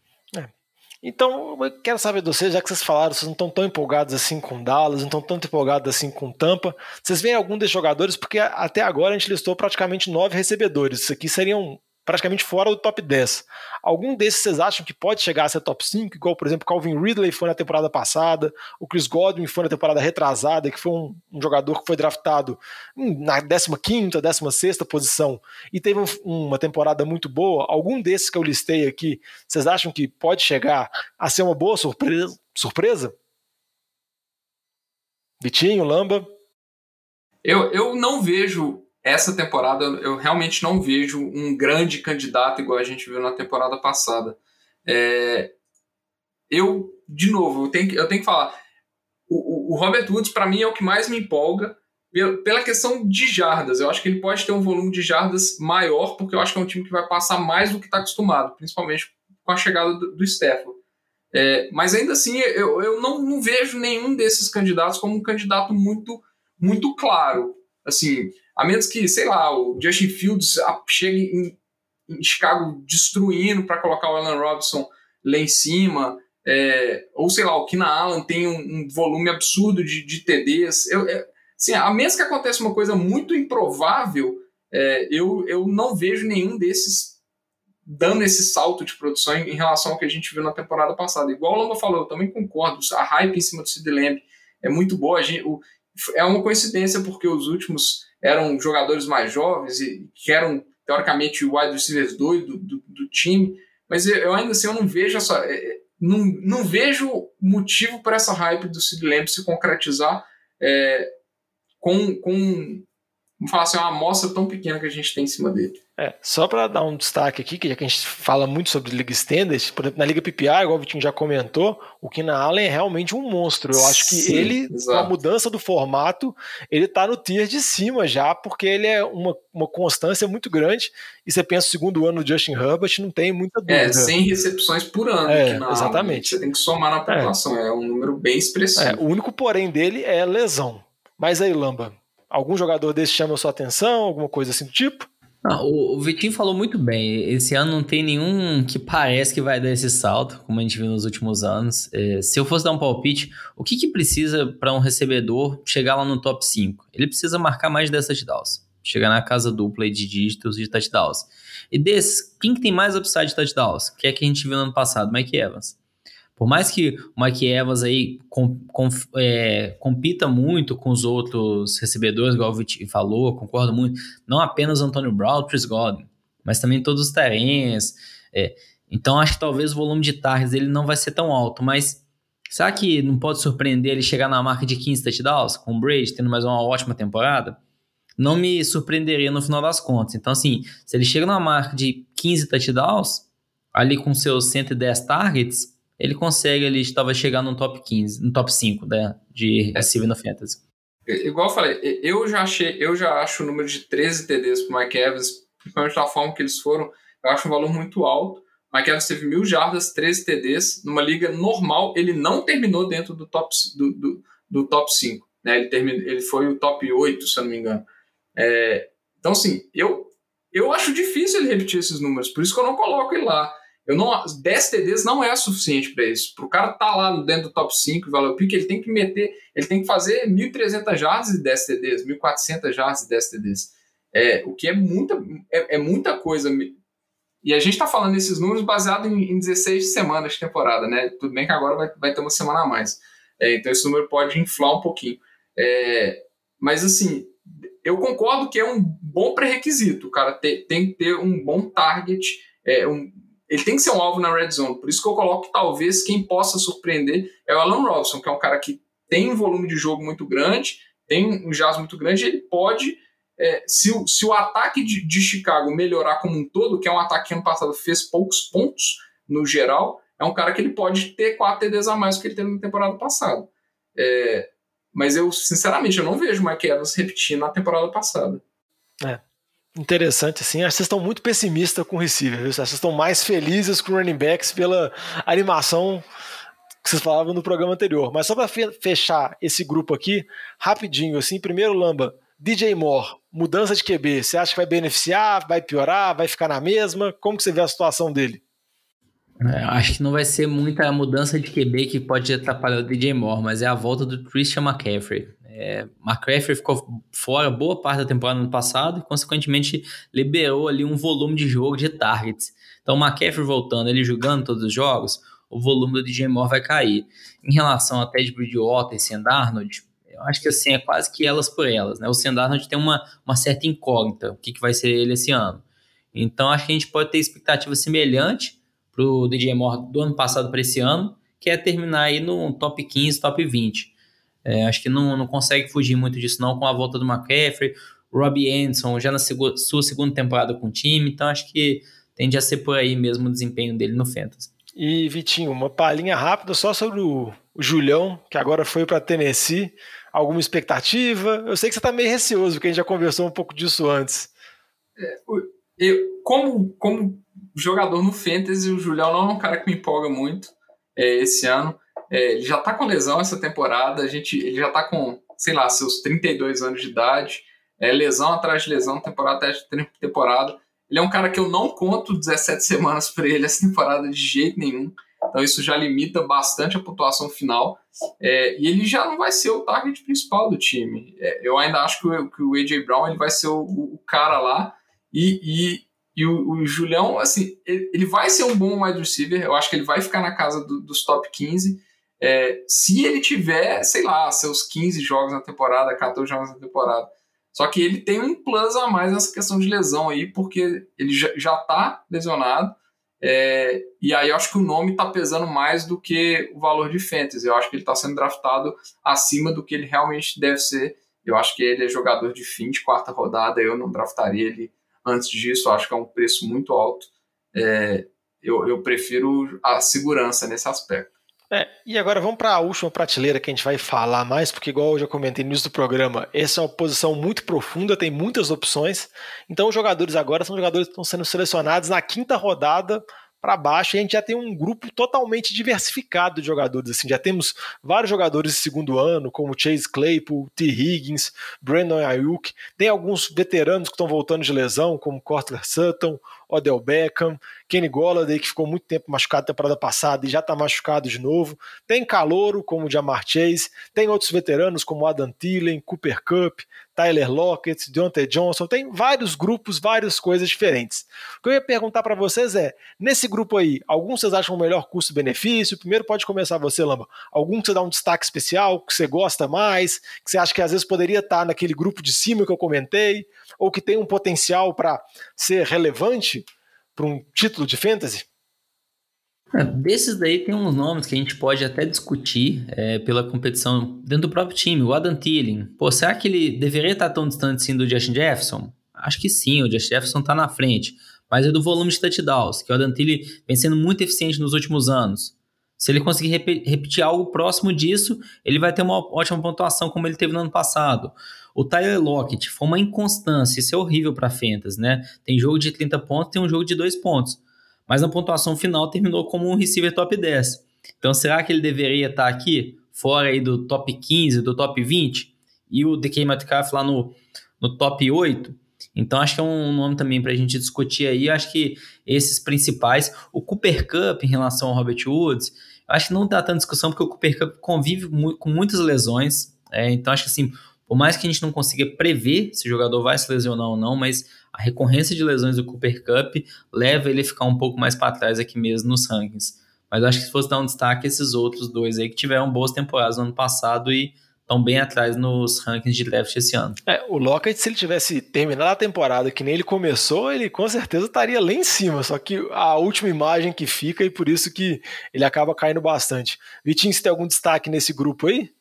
Então, eu quero saber de vocês, já que vocês falaram, vocês não estão tão empolgados assim com Dallas, não estão tanto empolgados assim com Tampa. Vocês veem algum desses jogadores? Porque até agora a gente listou praticamente nove recebedores. Isso aqui seriam praticamente fora do top 10. Algum desses vocês acham que pode chegar a ser top 5? Igual, por exemplo, Calvin Ridley foi na temporada passada, o Chris Godwin foi na temporada retrasada, que foi um, um jogador que foi draftado na 15ª, 16ª posição e teve um, uma temporada muito boa. Algum desses que eu listei aqui, vocês acham que pode chegar a ser uma boa surpresa? surpresa? Vitinho, Lamba? Eu, eu não vejo essa temporada eu realmente não vejo um grande candidato igual a gente viu na temporada passada. É, eu, de novo, eu tenho, eu tenho que falar, o, o Robert Woods para mim é o que mais me empolga pela questão de jardas. Eu acho que ele pode ter um volume de jardas maior, porque eu acho que é um time que vai passar mais do que está acostumado, principalmente com a chegada do, do Stafford. É, mas ainda assim, eu, eu não, não vejo nenhum desses candidatos como um candidato muito, muito claro. Assim, a menos que, sei lá, o Justin Fields chegue em, em Chicago destruindo para colocar o Allen Robinson lá em cima, é, ou sei lá, o Kina Allen tem um, um volume absurdo de, de TDs. Eu, é, assim, a menos que aconteça uma coisa muito improvável, é, eu, eu não vejo nenhum desses dando esse salto de produção em, em, relação ao que a gente viu na temporada passada. Igual o Lamba falou, eu também concordo, a hype em cima do Sid Lamb é muito boa. Gente, o, é uma coincidência porque os últimos eram jogadores mais jovens e que eram, teoricamente, o wide receivers 2 do, do, do, time, mas eu ainda assim eu não vejo essa. É, é, não, não vejo motivo para essa hype do Sid Lamb se concretizar é, com, com vamos falar assim, uma amostra tão pequena que a gente tem em cima dele. É, só para dar um destaque aqui, que já que a gente fala muito sobre Liga Standard, por exemplo, na Liga PPA, igual o Vitinho já comentou, o Kina Allen é realmente um monstro. Eu acho que Sim, ele, exato. com a mudança do formato, ele tá no tier de cima já, porque ele é uma, uma constância muito grande. E você pensa o segundo ano do Justin Herbert, não tem muita dúvida. É, 100 recepções por ano. É, exatamente. Você tem que somar na pontuação, é, é um número bem expressivo. É, o único porém dele é lesão. Mas aí, Lamba, algum jogador desse chama a sua atenção, alguma coisa assim do tipo? O, Vitinho falou muito bem. Esse ano não tem nenhum que parece que vai dar esse salto, como a gente viu nos últimos anos. É, se eu fosse dar um palpite, o que, que precisa para um recebedor chegar lá no top 5? Ele precisa marcar mais de 10 touchdowns. Chegar na casa dupla de dígitos de touchdowns. E desses, quem que tem mais upside de touchdowns? Que é que a gente viu no ano passado? Mike Evans. Por mais que o Mike Evans aí com, com, é, compita muito com os outros recebedores, igual o falou, concordo muito, não apenas Antônio Brown, Chris Godwin, mas também todos os terrenos. É, então acho que talvez o volume de targets dele não vai ser tão alto, mas será que não pode surpreender ele chegar na marca de 15 touchdowns com o Brady, tendo mais uma ótima temporada? Não me surpreenderia no final das contas. Então, assim, se ele chega na marca de 15 touchdowns, ali com seus 110 targets, ele consegue ali talvez chegar no top 15, no top 5 né, de receiver no Fantasy. Igual eu falei, eu já achei, eu já acho o número de 13 TDs pro Mike Evans, principalmente da forma que eles foram, eu acho um valor muito alto. Mike Evans teve mil jardas, 13 TDs. Numa liga normal, ele não terminou dentro do top, do, do, do top 5. Né? Ele, terminou, ele foi o top 8, se eu não me engano. É, então, assim, eu, eu acho difícil ele repetir esses números, por isso que eu não coloco ele lá. Eu não, 10 TDs não é suficiente para isso. Para o cara estar tá lá dentro do top 5 valor pick, ele tem que meter, ele tem que fazer 1.300 jardas e 10 TDs, 1.400 jardas e 10 TDs. É, o que é muita, é, é muita coisa. E a gente está falando esses números baseado em, em 16 semanas de temporada, né? Tudo bem que agora vai, vai ter uma semana a mais. É, então esse número pode inflar um pouquinho. É, mas assim, eu concordo que é um bom pré-requisito. O cara tem, tem que ter um bom target, é, um, ele tem que ser um alvo na red zone. Por isso que eu coloco talvez quem possa surpreender é o Alan Robson, que é um cara que tem um volume de jogo muito grande, tem um jazz muito grande, ele pode. É, se, o, se o ataque de, de, Chicago melhorar como um todo, que é um ataque que ano passado fez poucos pontos no geral, é um cara que ele pode ter 4 TDs a mais do que ele teve na temporada passada. É, mas eu, sinceramente, eu não vejo o Mike Evans repetindo na temporada passada. É, interessante, assim. Acho que vocês estão muito pessimistas com o receiver, viu? Acho que vocês estão mais felizes com running backs pela animação que vocês falavam no programa anterior. Mas só para fechar esse grupo aqui, rapidinho, assim, primeiro, Lamba, DJ Moore, mudança de QB, você acha que vai beneficiar, vai piorar, vai ficar na mesma? Como que você vê a situação dele? É, acho que não vai ser muita mudança de QB que pode atrapalhar o DJ Moore, mas é a volta do Christian McCaffrey. É, McCaffrey ficou fora boa parte da temporada no passado e, consequentemente, liberou ali um volume de jogo de targets. Então, McCaffrey voltando, ele jogando todos os jogos, o volume do DJ Moore vai cair. Em relação a Ted Bridgewater e Sam eu acho que assim, é quase que elas por elas. Né? O Sam tem uma, uma certa incógnita, o que, que vai ser ele esse ano. Então, acho que a gente pode ter expectativa semelhante para o DJ Moore do ano passado para esse ano, que é terminar aí no top 15, top 20. É, acho que não, não consegue fugir muito disso não com a volta do McCaffrey, Robbie Anderson já na seg sua segunda temporada com o time, então acho que tende a ser por aí mesmo o desempenho dele no Fantasy. E Vitinho, uma palhinha rápida só sobre o, o Julião, que agora foi para Tennessee. Alguma expectativa? Eu sei que você está meio receoso, porque a gente já conversou um pouco disso antes. É, eu, como, como jogador no Fantasy, o Julião não é um cara que me empolga muito é, esse ano. É, ele já tá com lesão essa temporada, a gente, ele já tá com, sei lá, seus 32 anos de idade, é, lesão atrás de lesão, temporada atrás de temporada. Ele é um cara que eu não conto 17 semanas para ele essa temporada de jeito nenhum. Então isso já limita bastante a pontuação final. É, e ele já não vai ser o target principal do time. É, eu ainda acho que o, que o AJ Brown ele vai ser o, o cara lá. E, e e o, o Julião, assim, ele, ele, vai ser um bom wide receiver. Eu acho que ele vai ficar na casa do, dos top 15. É, se ele tiver, sei lá, seus 15 jogos na temporada, 14 jogos na temporada. Só que ele tem um plus a mais nessa questão de lesão aí, porque ele já, já tá lesionado. É, e aí eu acho que o nome tá pesando mais do que o valor de fantasy. Eu acho que ele tá sendo draftado acima do que ele realmente deve ser. Eu acho que ele é jogador de fim de quarta rodada. Eu não draftaria ele antes disso, acho que é um preço muito alto. É, eu, eu prefiro a segurança nesse aspecto. É, e agora vamos para a última prateleira que a gente vai falar mais, porque, igual eu já comentei no início do programa, essa é uma posição muito profunda, tem muitas opções. Então, os jogadores agora são jogadores que estão sendo selecionados na quinta rodada para baixo, e a gente já tem um grupo totalmente diversificado de jogadores. Assim, já temos vários jogadores de segundo ano, como Chase Claypool, T. Higgins, Brandon Ayuk. Tem alguns veteranos que estão voltando de lesão, como Cortland Sutton, Odell Beckham, Kenny Golladay, que ficou muito tempo machucado na temporada passada e já está machucado de novo. Tem calouro, como o Jamar Chase. Tem outros veteranos, como Adam Thielen, Cooper Cup, Tyler Lockett, Deontay Johnson. Tem vários grupos, várias coisas diferentes. O que eu ia perguntar para vocês é, nesse grupo aí, alguns vocês acham o melhor custo-benefício? Primeiro pode começar você, Lamba. Algum que você dá um destaque especial, que você gosta mais, que você acha que às vezes poderia estar naquele grupo de cima que eu comentei, ou que tem um potencial para ser relevante para um título de fantasy? É, desses daí tem uns nomes que a gente pode até discutir é, pela competição dentro do próprio time. O Adam Thielen. Pô, será que ele deveria estar tão distante assim do Justin Jefferson? Acho que sim, o Justin Jefferson está na frente. Mas é do volume de touchdowns, que o Adam Thielen vem sendo muito eficiente nos últimos anos. Se ele conseguir rep repetir algo próximo disso, ele vai ter uma ótima pontuação como ele teve no ano passado. O Tyler Lockett foi uma inconstância, isso é horrível para Fantasy, né? Tem jogo de 30 pontos, tem um jogo de 2 pontos mas na pontuação final terminou como um receiver top 10. Então será que ele deveria estar aqui, fora aí do top 15, do top 20, e o DK Metcalf lá no, no top 8? Então acho que é um nome também para a gente discutir aí. Acho que esses principais, o Cooper Cup em relação ao Robert Woods, acho que não dá tanta discussão porque o Cooper Cup convive com muitas lesões. É, então acho que assim, por mais que a gente não consiga prever se o jogador vai se lesionar ou não, mas a recorrência de lesões do Cooper Cup leva ele a ficar um pouco mais para trás aqui mesmo nos rankings. Mas acho que se fosse dar um destaque, esses outros dois aí que tiveram boas temporadas no ano passado e estão bem atrás nos rankings de draft esse ano. É, o Lockett, se ele tivesse terminado a temporada que nem ele começou, ele com certeza estaria lá em cima, só que a última imagem que fica e por isso que ele acaba caindo bastante. Vitinho, você tem algum destaque nesse grupo aí?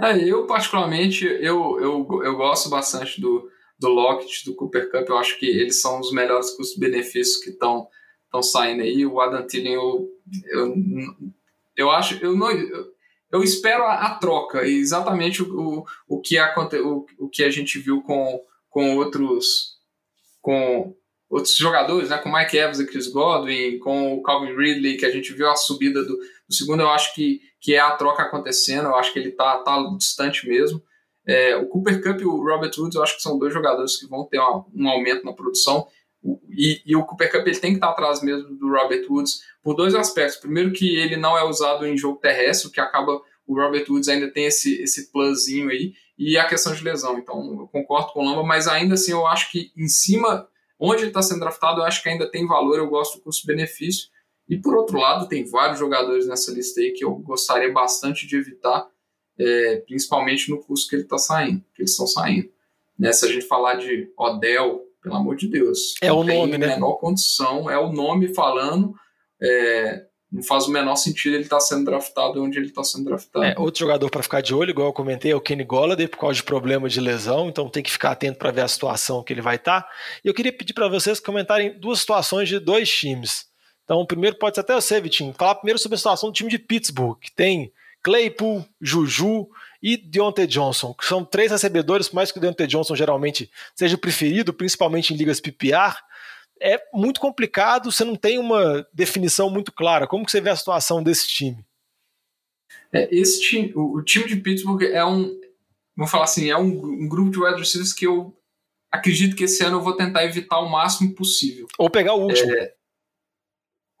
É, eu, particularmente, eu, eu, eu gosto bastante do, do Lockett, do Cooper Cup. Eu acho que eles são os melhores custos-benefícios que estão saindo aí. O Adam Thielen, eu, eu, eu acho, eu não. Eu, espero a, a, troca, exatamente o, o, o, que aconte, o, o que a gente viu com, com outros com outros jogadores, né, com Mike Evans e Chris Godwin, com o Calvin Ridley, que a gente viu a subida do, do segundo, eu acho que, que é a troca acontecendo, eu acho que ele tá, tá distante mesmo. É, o Cooper Cup e o Robert Woods, eu acho que são dois jogadores que vão ter uma, um aumento na produção. E, e, o Cooper Cup ele tem que estar atrás mesmo do Robert Woods por dois aspectos. Primeiro, que ele não é usado em jogo terrestre, que acaba. O Robert Woods ainda tem esse, esse plusinho aí, e a questão de lesão. Então, eu concordo com o Lamba, mas ainda assim, eu acho que em cima, onde ele está sendo draftado, eu acho que ainda tem valor. Eu gosto do custo-benefício. E por outro lado, tem vários jogadores nessa lista aí que eu gostaria bastante de evitar, é, principalmente no custo que ele está saindo, que eles estão saindo. Né, se a gente falar de Odell, pelo amor de Deus. É o nome, né? menor condição, é o nome falando. É, não faz o menor sentido ele estar tá sendo draftado onde ele está sendo draftado. É, outro jogador para ficar de olho, igual eu comentei, é o Kenny Golladay, por causa de problema de lesão, então tem que ficar atento para ver a situação que ele vai estar. Tá. E eu queria pedir para vocês comentarem duas situações de dois times. Então, o primeiro pode ser até você, Vitinho. Falar primeiro sobre a situação do time de Pittsburgh, que tem Claypool, Juju e Deontay Johnson, que são três recebedores, por mais que o Deontay Johnson geralmente seja o preferido, principalmente em ligas PPR. É muito complicado, você não tem uma definição muito clara. Como que você vê a situação desse time? É, esse time, o, o, time de Pittsburgh é um, vou falar assim, é um, um grupo de wide receivers que eu acredito que esse ano eu vou tentar evitar o máximo possível. Ou pegar o último. É,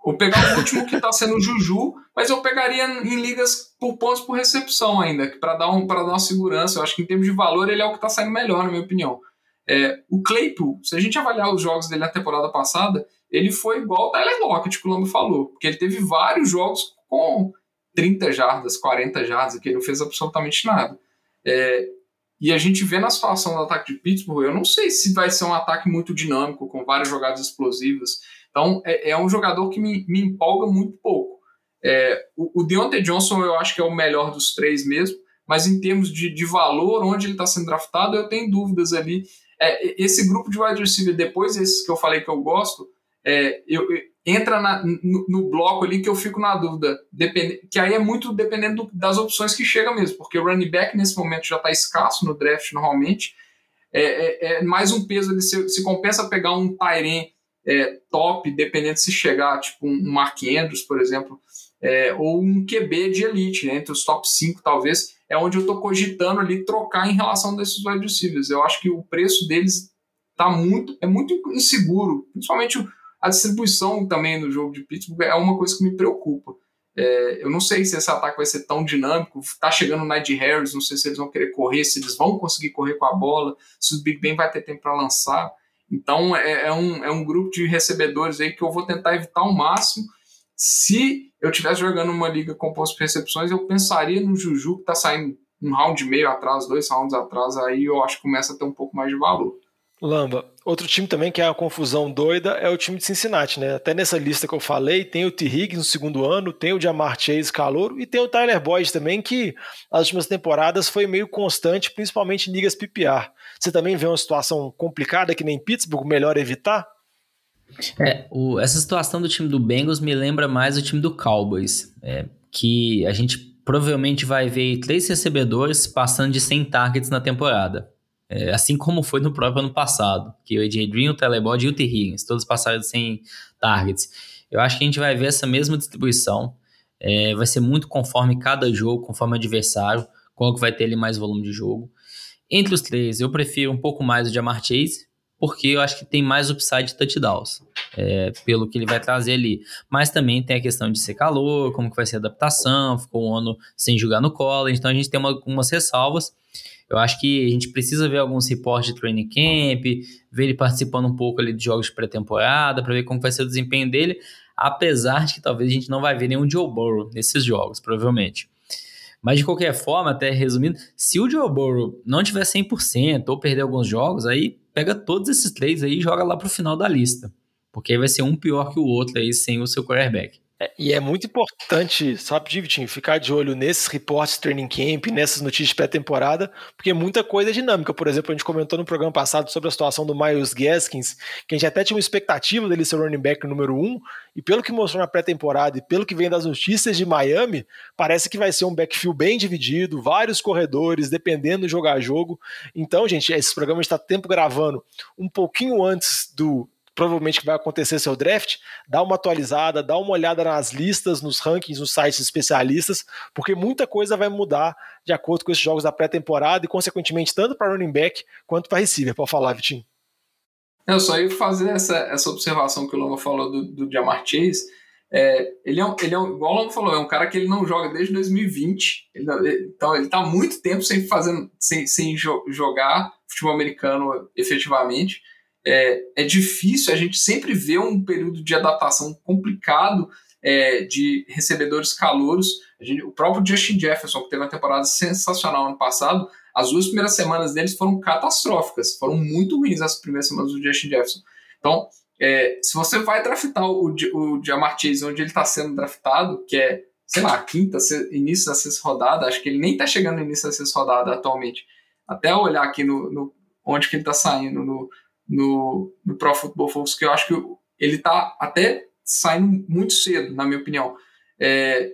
ou pegar o último que está sendo o Juju, mas eu pegaria em ligas por pontos por recepção ainda, para dar, um, dar uma segurança. Eu acho que em termos de valor ele é o que está saindo melhor, na minha opinião. É, o Claypool, se a gente avaliar os jogos dele na temporada passada, ele foi igual o Tyler Lockett, que o Lambo falou, porque ele teve vários jogos com 30 jardas, 40 jardas, que ele não fez absolutamente nada. É, e a gente vê na situação do ataque de Pittsburgh, eu não sei se vai ser um ataque muito dinâmico, com várias jogadas explosivas. Então, é, é um jogador que me, me empolga muito pouco. É, o, o Deontay Johnson eu acho que é o melhor dos três mesmo, mas em termos de, de valor, onde ele está sendo draftado, eu tenho dúvidas ali. É, esse grupo de wide receiver, depois desses que eu falei que eu gosto, é, eu, entra na, no, no, bloco ali que eu fico na dúvida, que aí é muito dependendo do, das opções que chega mesmo, porque o running back nesse momento já está escasso no draft normalmente, é, é, é, mais um peso ali, se, se compensa pegar um Tyren é, top, dependendo se chegar, tipo um Mark Andrews, por exemplo, é, ou um QB de elite, né, entre os top 5 talvez, é onde eu estou cogitando ali trocar em relação desses wide receivers. Eu acho que o preço deles tá muito, é muito inseguro, principalmente a distribuição também no jogo de Pittsburgh é uma coisa que me preocupa. É, eu não sei se esse ataque vai ser tão dinâmico. Tá chegando o Najee Harris, não sei se eles vão querer correr, se eles vão conseguir correr com a bola, se o Big Ben vai ter tempo para lançar. Então é, é, um, é um grupo de recebedores aí que eu vou tentar evitar ao máximo. Se eu estivesse jogando uma liga composta por recepções, eu pensaria no Juju, que está saindo um round e meio atrás, dois rounds atrás, aí eu acho que começa a ter um pouco mais de valor. Lamba, outro time também que é uma confusão doida é o time de Cincinnati, né? Até nessa lista que eu falei, tem o T. Higgins no segundo ano, tem o Jamar Chase calouro e tem o Tyler Boyd também, que nas últimas temporadas foi meio constante, principalmente em ligas PPR. Você também vê uma situação complicada que nem Pittsburgh, melhor evitar? É, o, essa situação do time do Bengals me lembra mais o time do Cowboys, é, que a gente provavelmente vai ver três recebedores passando de 100 targets na temporada. É, assim como foi no próprio ano passado, que o AJ Green, o Telebod e o T. Higgins, todos passaram 100 targets. Eu acho que a gente vai ver essa mesma distribuição. É, vai ser muito conforme cada jogo, conforme o adversário, qual que vai ter ali mais volume de jogo. Entre os três, eu prefiro um pouco mais o Jamar Chase, porque eu acho que tem mais upside de touchdowns, é, pelo que ele vai trazer ali. Mas também tem a questão de ser calor, como que vai ser a adaptação, ficou um ano sem jogar no college, então a gente tem uma, umas ressalvas. Eu acho que a gente precisa ver alguns reportes de training camp, ver ele participando um pouco ali de jogos de pré-temporada, para ver como vai ser o desempenho dele, apesar de que talvez a gente não vai ver nenhum Joe Burrow nesses jogos, provavelmente. Mas de qualquer forma, até resumindo, se o Joe Burrow não tiver 100% ou perder alguns jogos, aí pega todos esses três aí e joga lá pro final da lista. Porque aí vai ser um pior que o outro aí sem o seu quarterback. É, e é muito importante, sabe, Vitinho, ficar de olho nesses reportes training camp, nessas notícias pré-temporada, porque muita coisa é dinâmica. Por exemplo, a gente comentou no programa passado sobre a situação do Miles Gaskins, que a gente até tinha uma expectativa dele ser running back número um, e pelo que mostrou na pré-temporada e pelo que vem das notícias de Miami, parece que vai ser um backfield bem dividido, vários corredores, dependendo do jogar jogo. Então, gente, esse programa está tempo gravando um pouquinho antes do provavelmente vai acontecer seu draft, dá uma atualizada, dá uma olhada nas listas, nos rankings, nos sites especialistas, porque muita coisa vai mudar de acordo com esses jogos da pré-temporada e, consequentemente, tanto para running back quanto para receiver. Pode falar, Vitinho. Eu só ia fazer essa, essa observação que o Loma falou do, do Jamar Chase. É, ele, é um, ele é um, igual o Loma falou, é um cara que ele não joga desde 2020. Ele, então ele está muito tempo sem, fazer, sem, sem jo jogar futebol americano efetivamente. É, é difícil, a gente sempre vê um período de adaptação complicado é, de recebedores calouros. Gente, o próprio Justin Jefferson, que teve uma temporada sensacional ano passado, as duas primeiras semanas deles foram catastróficas, foram muito ruins as primeiras semanas do Justin Jefferson. Então, é, se você vai draftar o, o Jamar Chase onde ele está sendo draftado, que é, sei lá, quinta, início da sexta rodada, acho que ele nem está chegando no início da sexta rodada atualmente. Até olhar aqui no, no onde que ele está saindo no, no, no Pro Football Focus, que eu acho que ele está até saindo muito cedo, na minha opinião. É,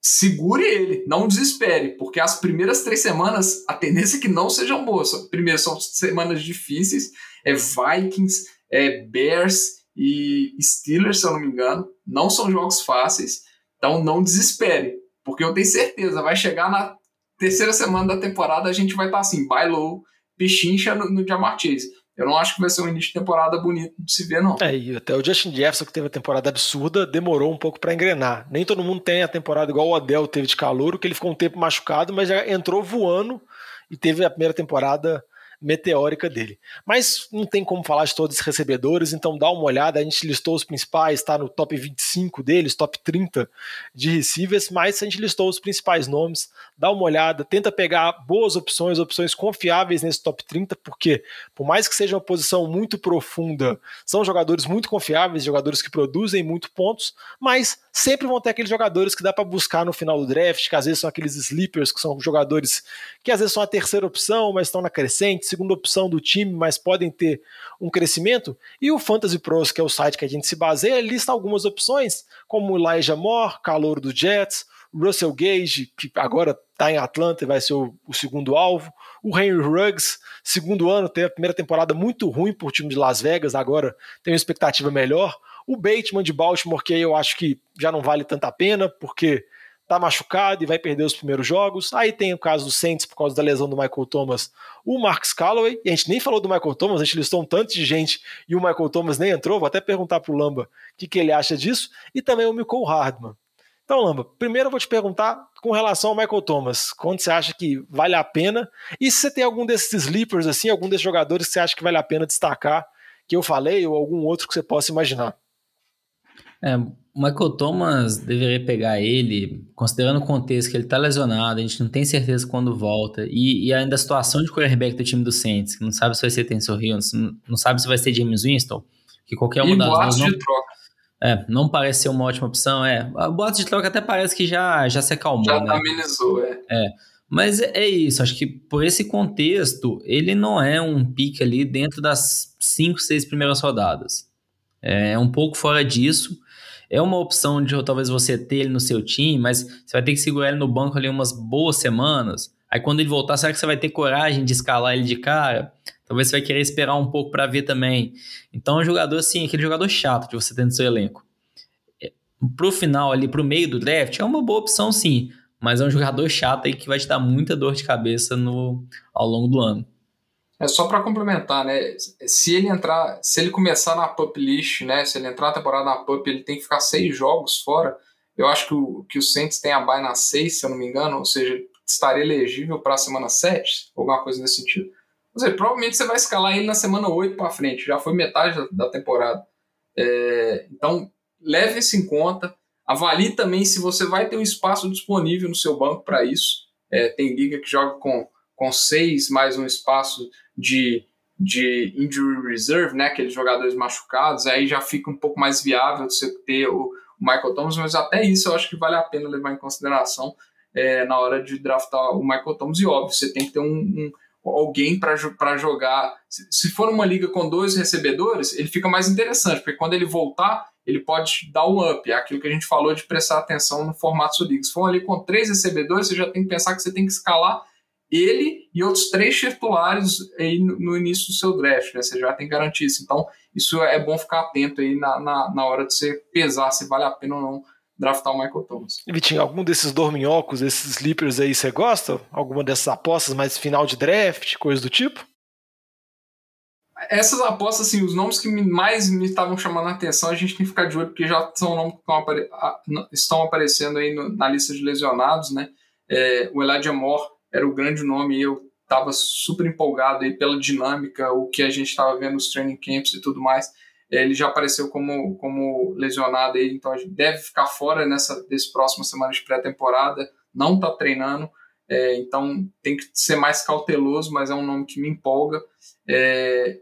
segure ele, não desespere, porque as primeiras três semanas a tendência é que não sejam boas. Primeiro, são semanas difíceis, é Vikings, é Bears e Steelers, se eu não me engano, não são jogos fáceis, então não desespere, porque eu tenho certeza, vai chegar na terceira semana da temporada, a gente vai estar assim, buy low, pechincha no, no Jamar Chase. Eu não acho que vai ser um início de temporada bonito de se ver, não. É, e até o Justin Jefferson, que teve a temporada absurda, demorou um pouco para engrenar. Nem todo mundo tem a temporada igual o Odell teve de calor, que ele ficou um tempo machucado, mas já entrou voando e teve a primeira temporada meteórica dele. Mas não tem como falar de todos os recebedores, então dá uma olhada. A gente listou os principais, está no top 25 deles, top 30 de receivers, mas a gente listou os principais nomes. Dá uma olhada, tenta pegar boas opções, opções confiáveis nesse top 30, porque por mais que seja uma posição muito profunda, são jogadores muito confiáveis, jogadores que produzem muito pontos, mas sempre vão ter aqueles jogadores que dá para buscar no final do draft, que às vezes são aqueles sleepers, que são jogadores que às vezes são a terceira opção, mas estão na crescente, segunda opção do time, mas podem ter um crescimento. E o Fantasy Pros, que é o site que a gente se baseia, lista algumas opções, como Elijah Moore, calor do Jets, Russell Gage, que agora está em Atlanta e vai ser o, o, segundo alvo. O Henry Ruggs, segundo ano, teve a primeira temporada muito ruim por time de Las Vegas, agora tem uma expectativa melhor. O Bateman de Baltimore, que eu acho que já não vale tanta pena, porque tá machucado e vai perder os primeiros jogos. Aí tem o caso do Saints por causa da lesão do Michael Thomas, o Marcus Calloway, e a gente nem falou do Michael Thomas, a gente listou um tanto de gente e o Michael Thomas nem entrou, vou até perguntar pro Lamba o que, que ele acha disso, e também o Michael Hardman. Então, Lamba, primeiro eu vou te perguntar com relação ao Michael Thomas, quando você acha que vale a pena, e se você tem algum desses sleepers, assim, algum desses jogadores que você acha que vale a pena destacar, que eu falei, ou algum outro que você possa imaginar. É, o Michael Thomas deveria pegar ele, considerando o contexto que ele está lesionado, a gente não tem certeza quando volta, e, e, ainda a situação de quarterback do time do Saints, que não sabe se vai ser Tensor Hill, não sabe se vai ser James Winston, que qualquer uma das duas não, é, não parece ser uma ótima opção, é, a boato de troca até parece que já, já se acalmou, Já né? amenizou, é. É, mas é, é isso, acho que por esse contexto, ele não é um pique ali dentro das 5, 6 primeiras rodadas. É um pouco fora disso, é uma opção de talvez você ter ele no seu time, mas você vai ter que segurar ele no banco ali umas boas semanas. Aí quando ele voltar, será que você vai ter coragem de escalar ele de cara? Talvez você vai querer esperar um pouco para ver também. Então é um jogador assim, aquele jogador chato de você ter no seu elenco. É, pro final ali, pro meio do draft, é uma boa opção sim, mas é um jogador chato aí que vai te dar muita dor de cabeça no, ao longo do ano. É só para complementar, né? Se ele entrar, se ele começar na pup list, né? Se ele entrar na temporada na pup, ele tem que ficar seis jogos fora. Eu acho que o, que o Saints tem a bye na seis, se eu não me engano, ou seja, estaria elegível para a semana 7, alguma coisa nesse sentido. Ou seja, provavelmente você vai escalar ele na semana 8 para frente, já foi metade da, da temporada. É, então, leve isso em conta. Avalie também se você vai ter um espaço disponível no seu banco para isso. É, tem liga que joga com, com seis mais um espaço de, de injury reserve, né, aqueles jogadores machucados, aí já fica um pouco mais viável você ter o, Michael Thomas, mas até isso eu acho que vale a pena levar em consideração é, na hora de draftar o Michael Thomas. E óbvio, você tem que ter um, um alguém para jogar. Se, se for uma liga com dois recebedores, ele fica mais interessante, porque quando ele voltar, ele pode dar um up. É aquilo que a gente falou de prestar atenção no formato sua liga. Se for ali com três recebedores, você já tem que pensar que você tem que escalar ele e outros três titulares aí no, início do seu draft, né? Você já tem garantia isso. Então, isso é bom ficar atento aí na, na, na hora de você pesar se vale a pena ou não draftar o Michael Thomas. Vitinho, algum desses dorminhocos, esses sleepers aí, você gosta? Alguma dessas apostas mais final de draft, coisa do tipo? Essas apostas, assim, os nomes que mais me estavam chamando a atenção, a gente tem que ficar de olho, porque já são nomes que estão, apare estão aparecendo aí no, na lista de lesionados, né? É, o Elijah Moore era o grande nome, eu estava super empolgado aí pela dinâmica, o que a gente estava vendo nos training camps e tudo mais. É, ele já apareceu como, como lesionado aí, então a gente deve ficar fora nessa desse próxima semana de pré-temporada, não está treinando, é, então tem que ser mais cauteloso, mas é um nome que me empolga. É,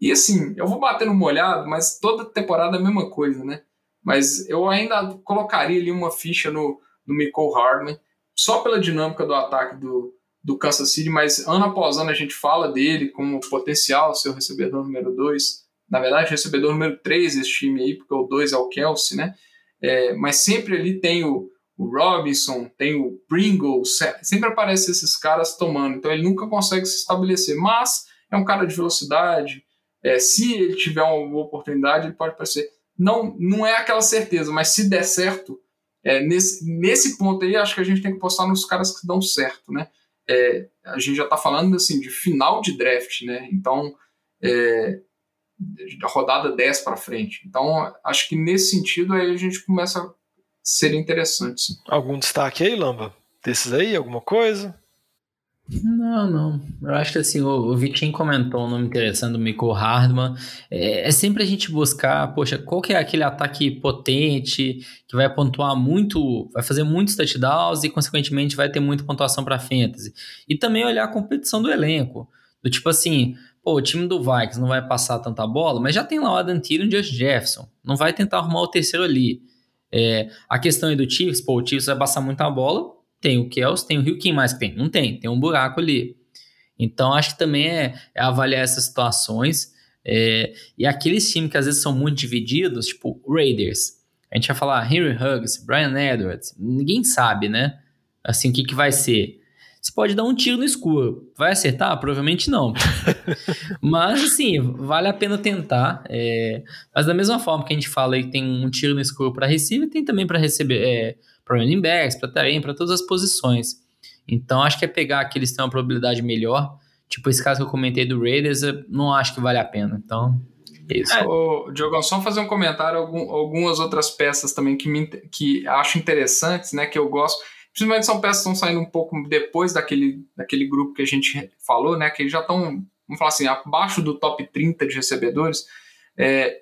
e assim, eu vou bater no molhado, mas toda temporada é a mesma coisa, né? Mas eu ainda colocaria ali uma ficha no, no Michael Hardman, só pela dinâmica do ataque do, do Kansas City, mas ano após ano a gente fala dele como potencial seu recebedor número 2. Na verdade, recebedor número 3 desse time aí, porque o 2 é o Kelsey, né? É, mas sempre ali tem o, o Robinson, tem o Pringles, sempre aparecem esses caras tomando, então ele nunca consegue se estabelecer. Mas é um cara de velocidade, é, se ele tiver uma oportunidade, ele pode aparecer. Não, não é aquela certeza, mas se der certo, é, nesse, nesse ponto aí, acho que a gente tem que postar nos caras que dão certo, né? É, a gente já está falando assim de final de draft, né? Então, é, da rodada 10 para frente. Então, acho que nesse sentido aí a gente começa a ser interessante. Sim. Algum destaque aí, Lamba? Desses aí, alguma coisa? Não, não. Eu acho que assim, o, Vitinho comentou um nome interessante do Michael Hardman. É, é, sempre a gente buscar, poxa, qual que é aquele ataque potente que vai pontuar muito, vai fazer muitos touchdowns e, consequentemente, vai ter muita pontuação para fantasy. E também olhar a competição do elenco. Do tipo assim, pô, o time do Vikings não vai passar tanta bola, mas já tem lá o Adam Thielen e o Josh Jefferson. Não vai tentar arrumar o terceiro ali. É, a questão aí do Chiefs, pô, o Chiefs vai passar muita bola, tem o Kels, tem o Rio, quem mais que tem? Não tem, tem um buraco ali. Então, acho que também é, é avaliar essas situações. É, e aqueles times que às vezes são muito divididos, tipo Raiders. A gente vai falar Henry Huggs, Brian Edwards, ninguém sabe, né? Assim, o que, que vai ser. Você pode dar um tiro no escuro. Vai acertar? Provavelmente não. mas, assim, vale a pena tentar. É... Mas da mesma forma que a gente fala que tem um tiro no escuro para receiver, tem também para receber é para running backs, para terreno, para todas as posições. Então acho que é pegar aqueles que têm uma probabilidade melhor. Tipo esse caso que eu comentei do Raiders, não acho que vale a pena. Então, é isso. É, ô, Diogão, só fazer um comentário, algum, algumas outras peças também que, me, que acho interessantes, né, que eu gosto. Principalmente são peças que estão saindo um pouco depois daquele, daquele grupo que a gente falou, né, que já estão, vamos falar assim, abaixo do top 30 de recebedores. É,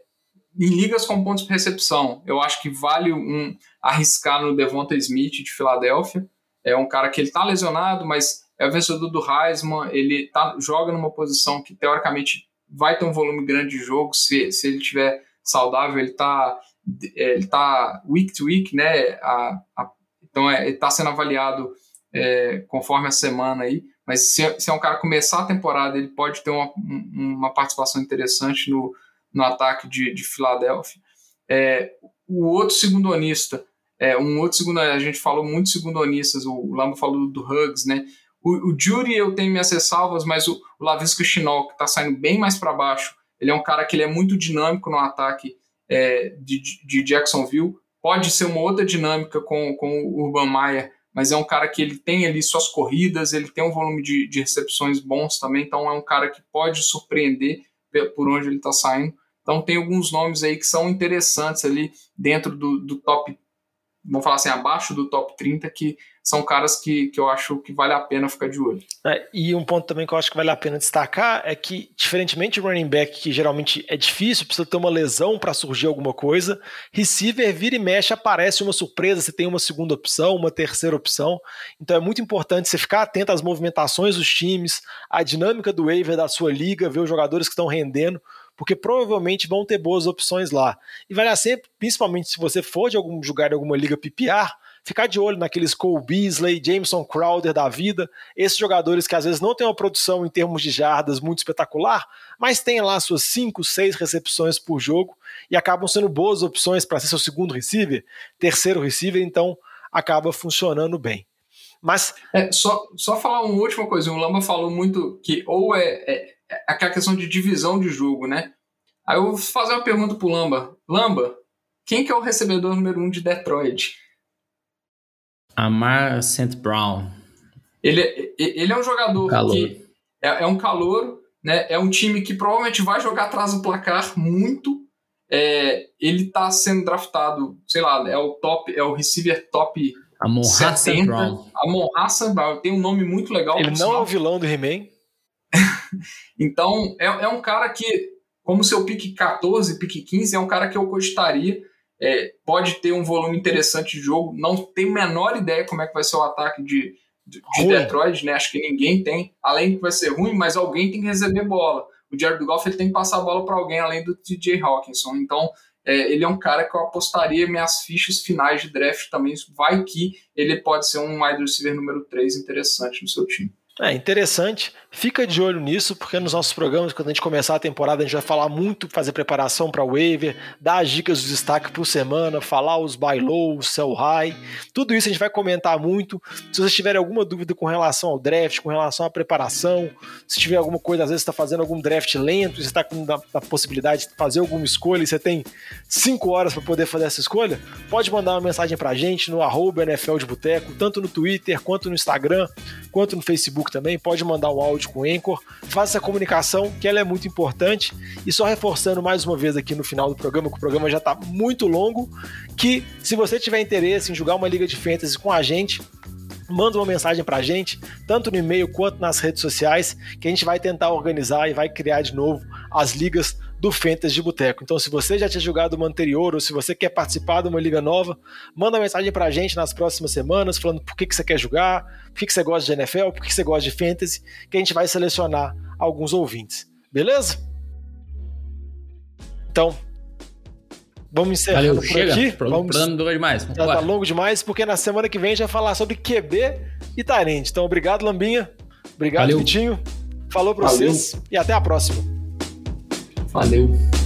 em ligas com pontos de recepção, eu acho que vale um arriscar no Devonta Smith de Filadélfia. É um cara que ele está lesionado, mas é o vencedor do Heisman, ele tá, joga numa posição que teoricamente vai ter um volume grande de jogo, se, se ele tiver saudável, ele está é, ele tá week to week, né? A, a, então é, ele está sendo avaliado é, conforme a semana aí. Mas se, se, é um cara começar a temporada, ele pode ter uma, uma participação interessante no, no ataque de, de Filadélfia. É, o outro segundonista, é, um outro segundo, a gente falou muito segundonistas, o Lambo falou do Hugs, né? O, o Jury eu tenho minhas ressalvas, mas o, o Lavisca Chinol, que está saindo bem mais para baixo, ele é um cara que ele é muito dinâmico no ataque é, de, de Jacksonville. Pode ser uma outra dinâmica com, com o Urban Meyer, mas é um cara que ele tem ali suas corridas, ele tem um volume de, de recepções bons também, então é um cara que pode surpreender por onde ele está saindo. Então tem alguns nomes aí que são interessantes ali dentro do, do top, vamos falar assim, abaixo do top 30, que são caras que, que eu acho que vale a pena ficar de olho. É, e um ponto também que eu acho que vale a pena destacar é que, diferentemente do running back, que geralmente é difícil, precisa ter uma lesão para surgir alguma coisa, receiver vira e mexe, aparece uma surpresa, você tem uma segunda opção, uma terceira opção. Então é muito importante você ficar atento às movimentações dos times, à dinâmica do waiver da sua liga, ver os jogadores que estão rendendo, porque provavelmente vão ter boas opções lá. E vale a sempre, principalmente se você for de algum jogar em alguma liga PPR, ficar de olho naqueles Cole Beasley, Jameson Crowder da vida, esses jogadores que às vezes não têm uma produção em termos de jardas muito espetacular, mas têm lá suas 5, 6 recepções por jogo e acabam sendo boas opções para ser seu segundo receiver, terceiro receiver, então acaba funcionando bem. Mas. É, só, só falar uma última coisa. O Lamba falou muito que ou é, é aquela questão de divisão de jogo, né? Aí eu vou fazer uma pergunta pro Lamba. Lamba, quem que é o recebedor número um de Detroit? Amar St. Brown. Ele, é, ele é um jogador calor. que é, é, um calor, né? É um time que provavelmente vai jogar atrás do placar muito. É, ele está sendo draftado, sei lá, é o top, é o receiver top Amon 70. Brown. Amon Hassan Brown tem um nome muito legal. Ele não sinal. é o vilão do He-Man. então, é, é um cara que, como seu pique 14, pique 15, é um cara que eu cogitaria. É, pode ter um volume interessante de jogo. Não tenho a menor ideia como é que vai ser o ataque de, de, de Detroit, né? Acho que ninguém tem. Além que vai ser ruim, mas alguém tem que receber bola. O Jared Goff ele tem que passar a bola para alguém além do DJ Hawkinson. Então, é, ele é um cara que eu apostaria minhas fichas finais de draft também. Vai que ele pode ser um wide receiver número 3 interessante no seu time. É interessante. Fica de olho nisso, porque nos nossos programas, quando a gente começar a temporada, a gente vai falar muito, fazer preparação para waiver, dar as dicas de destaque por semana, falar os buy low, sell high. Tudo isso a gente vai comentar muito. Se vocês tiverem alguma dúvida com relação ao draft, com relação à preparação, se tiver alguma coisa, às vezes está fazendo algum draft lento, você está com a, possibilidade de fazer alguma escolha e você tem cinco horas para poder fazer essa escolha, pode mandar uma mensagem para a gente no arroba NFL de Boteco, tanto no Twitter, quanto no Instagram, quanto no Facebook também. Pode mandar um áudio com o Anchor, faça essa comunicação, que ela é muito importante. E só reforçando mais uma vez aqui no final do programa, que o programa já está muito longo, que se você tiver interesse em jogar uma liga de fantasy com a gente, manda uma mensagem para a gente, tanto no e-mail quanto nas redes sociais, que a gente vai tentar organizar e vai criar de novo as ligas do Fantasy de Boteco. Então, se você já tinha jogado uma anterior ou se você quer participar de uma liga nova, manda mensagem pra gente nas próximas semanas falando por que, que você quer jogar, por que, que você gosta de NFL, por que, que você gosta de Fantasy, que a gente vai selecionar alguns ouvintes. Beleza? Então, Vamos encerrando Valeu, por chega. aqui. Vamos, plano demais. já tá longo demais, porque na semana que vem a gente vai falar sobre QB e Tarente. Então, obrigado, Lambinha. Obrigado, Valeu. Vitinho. Falou pra Valeu. vocês e até a próxima. Valeu.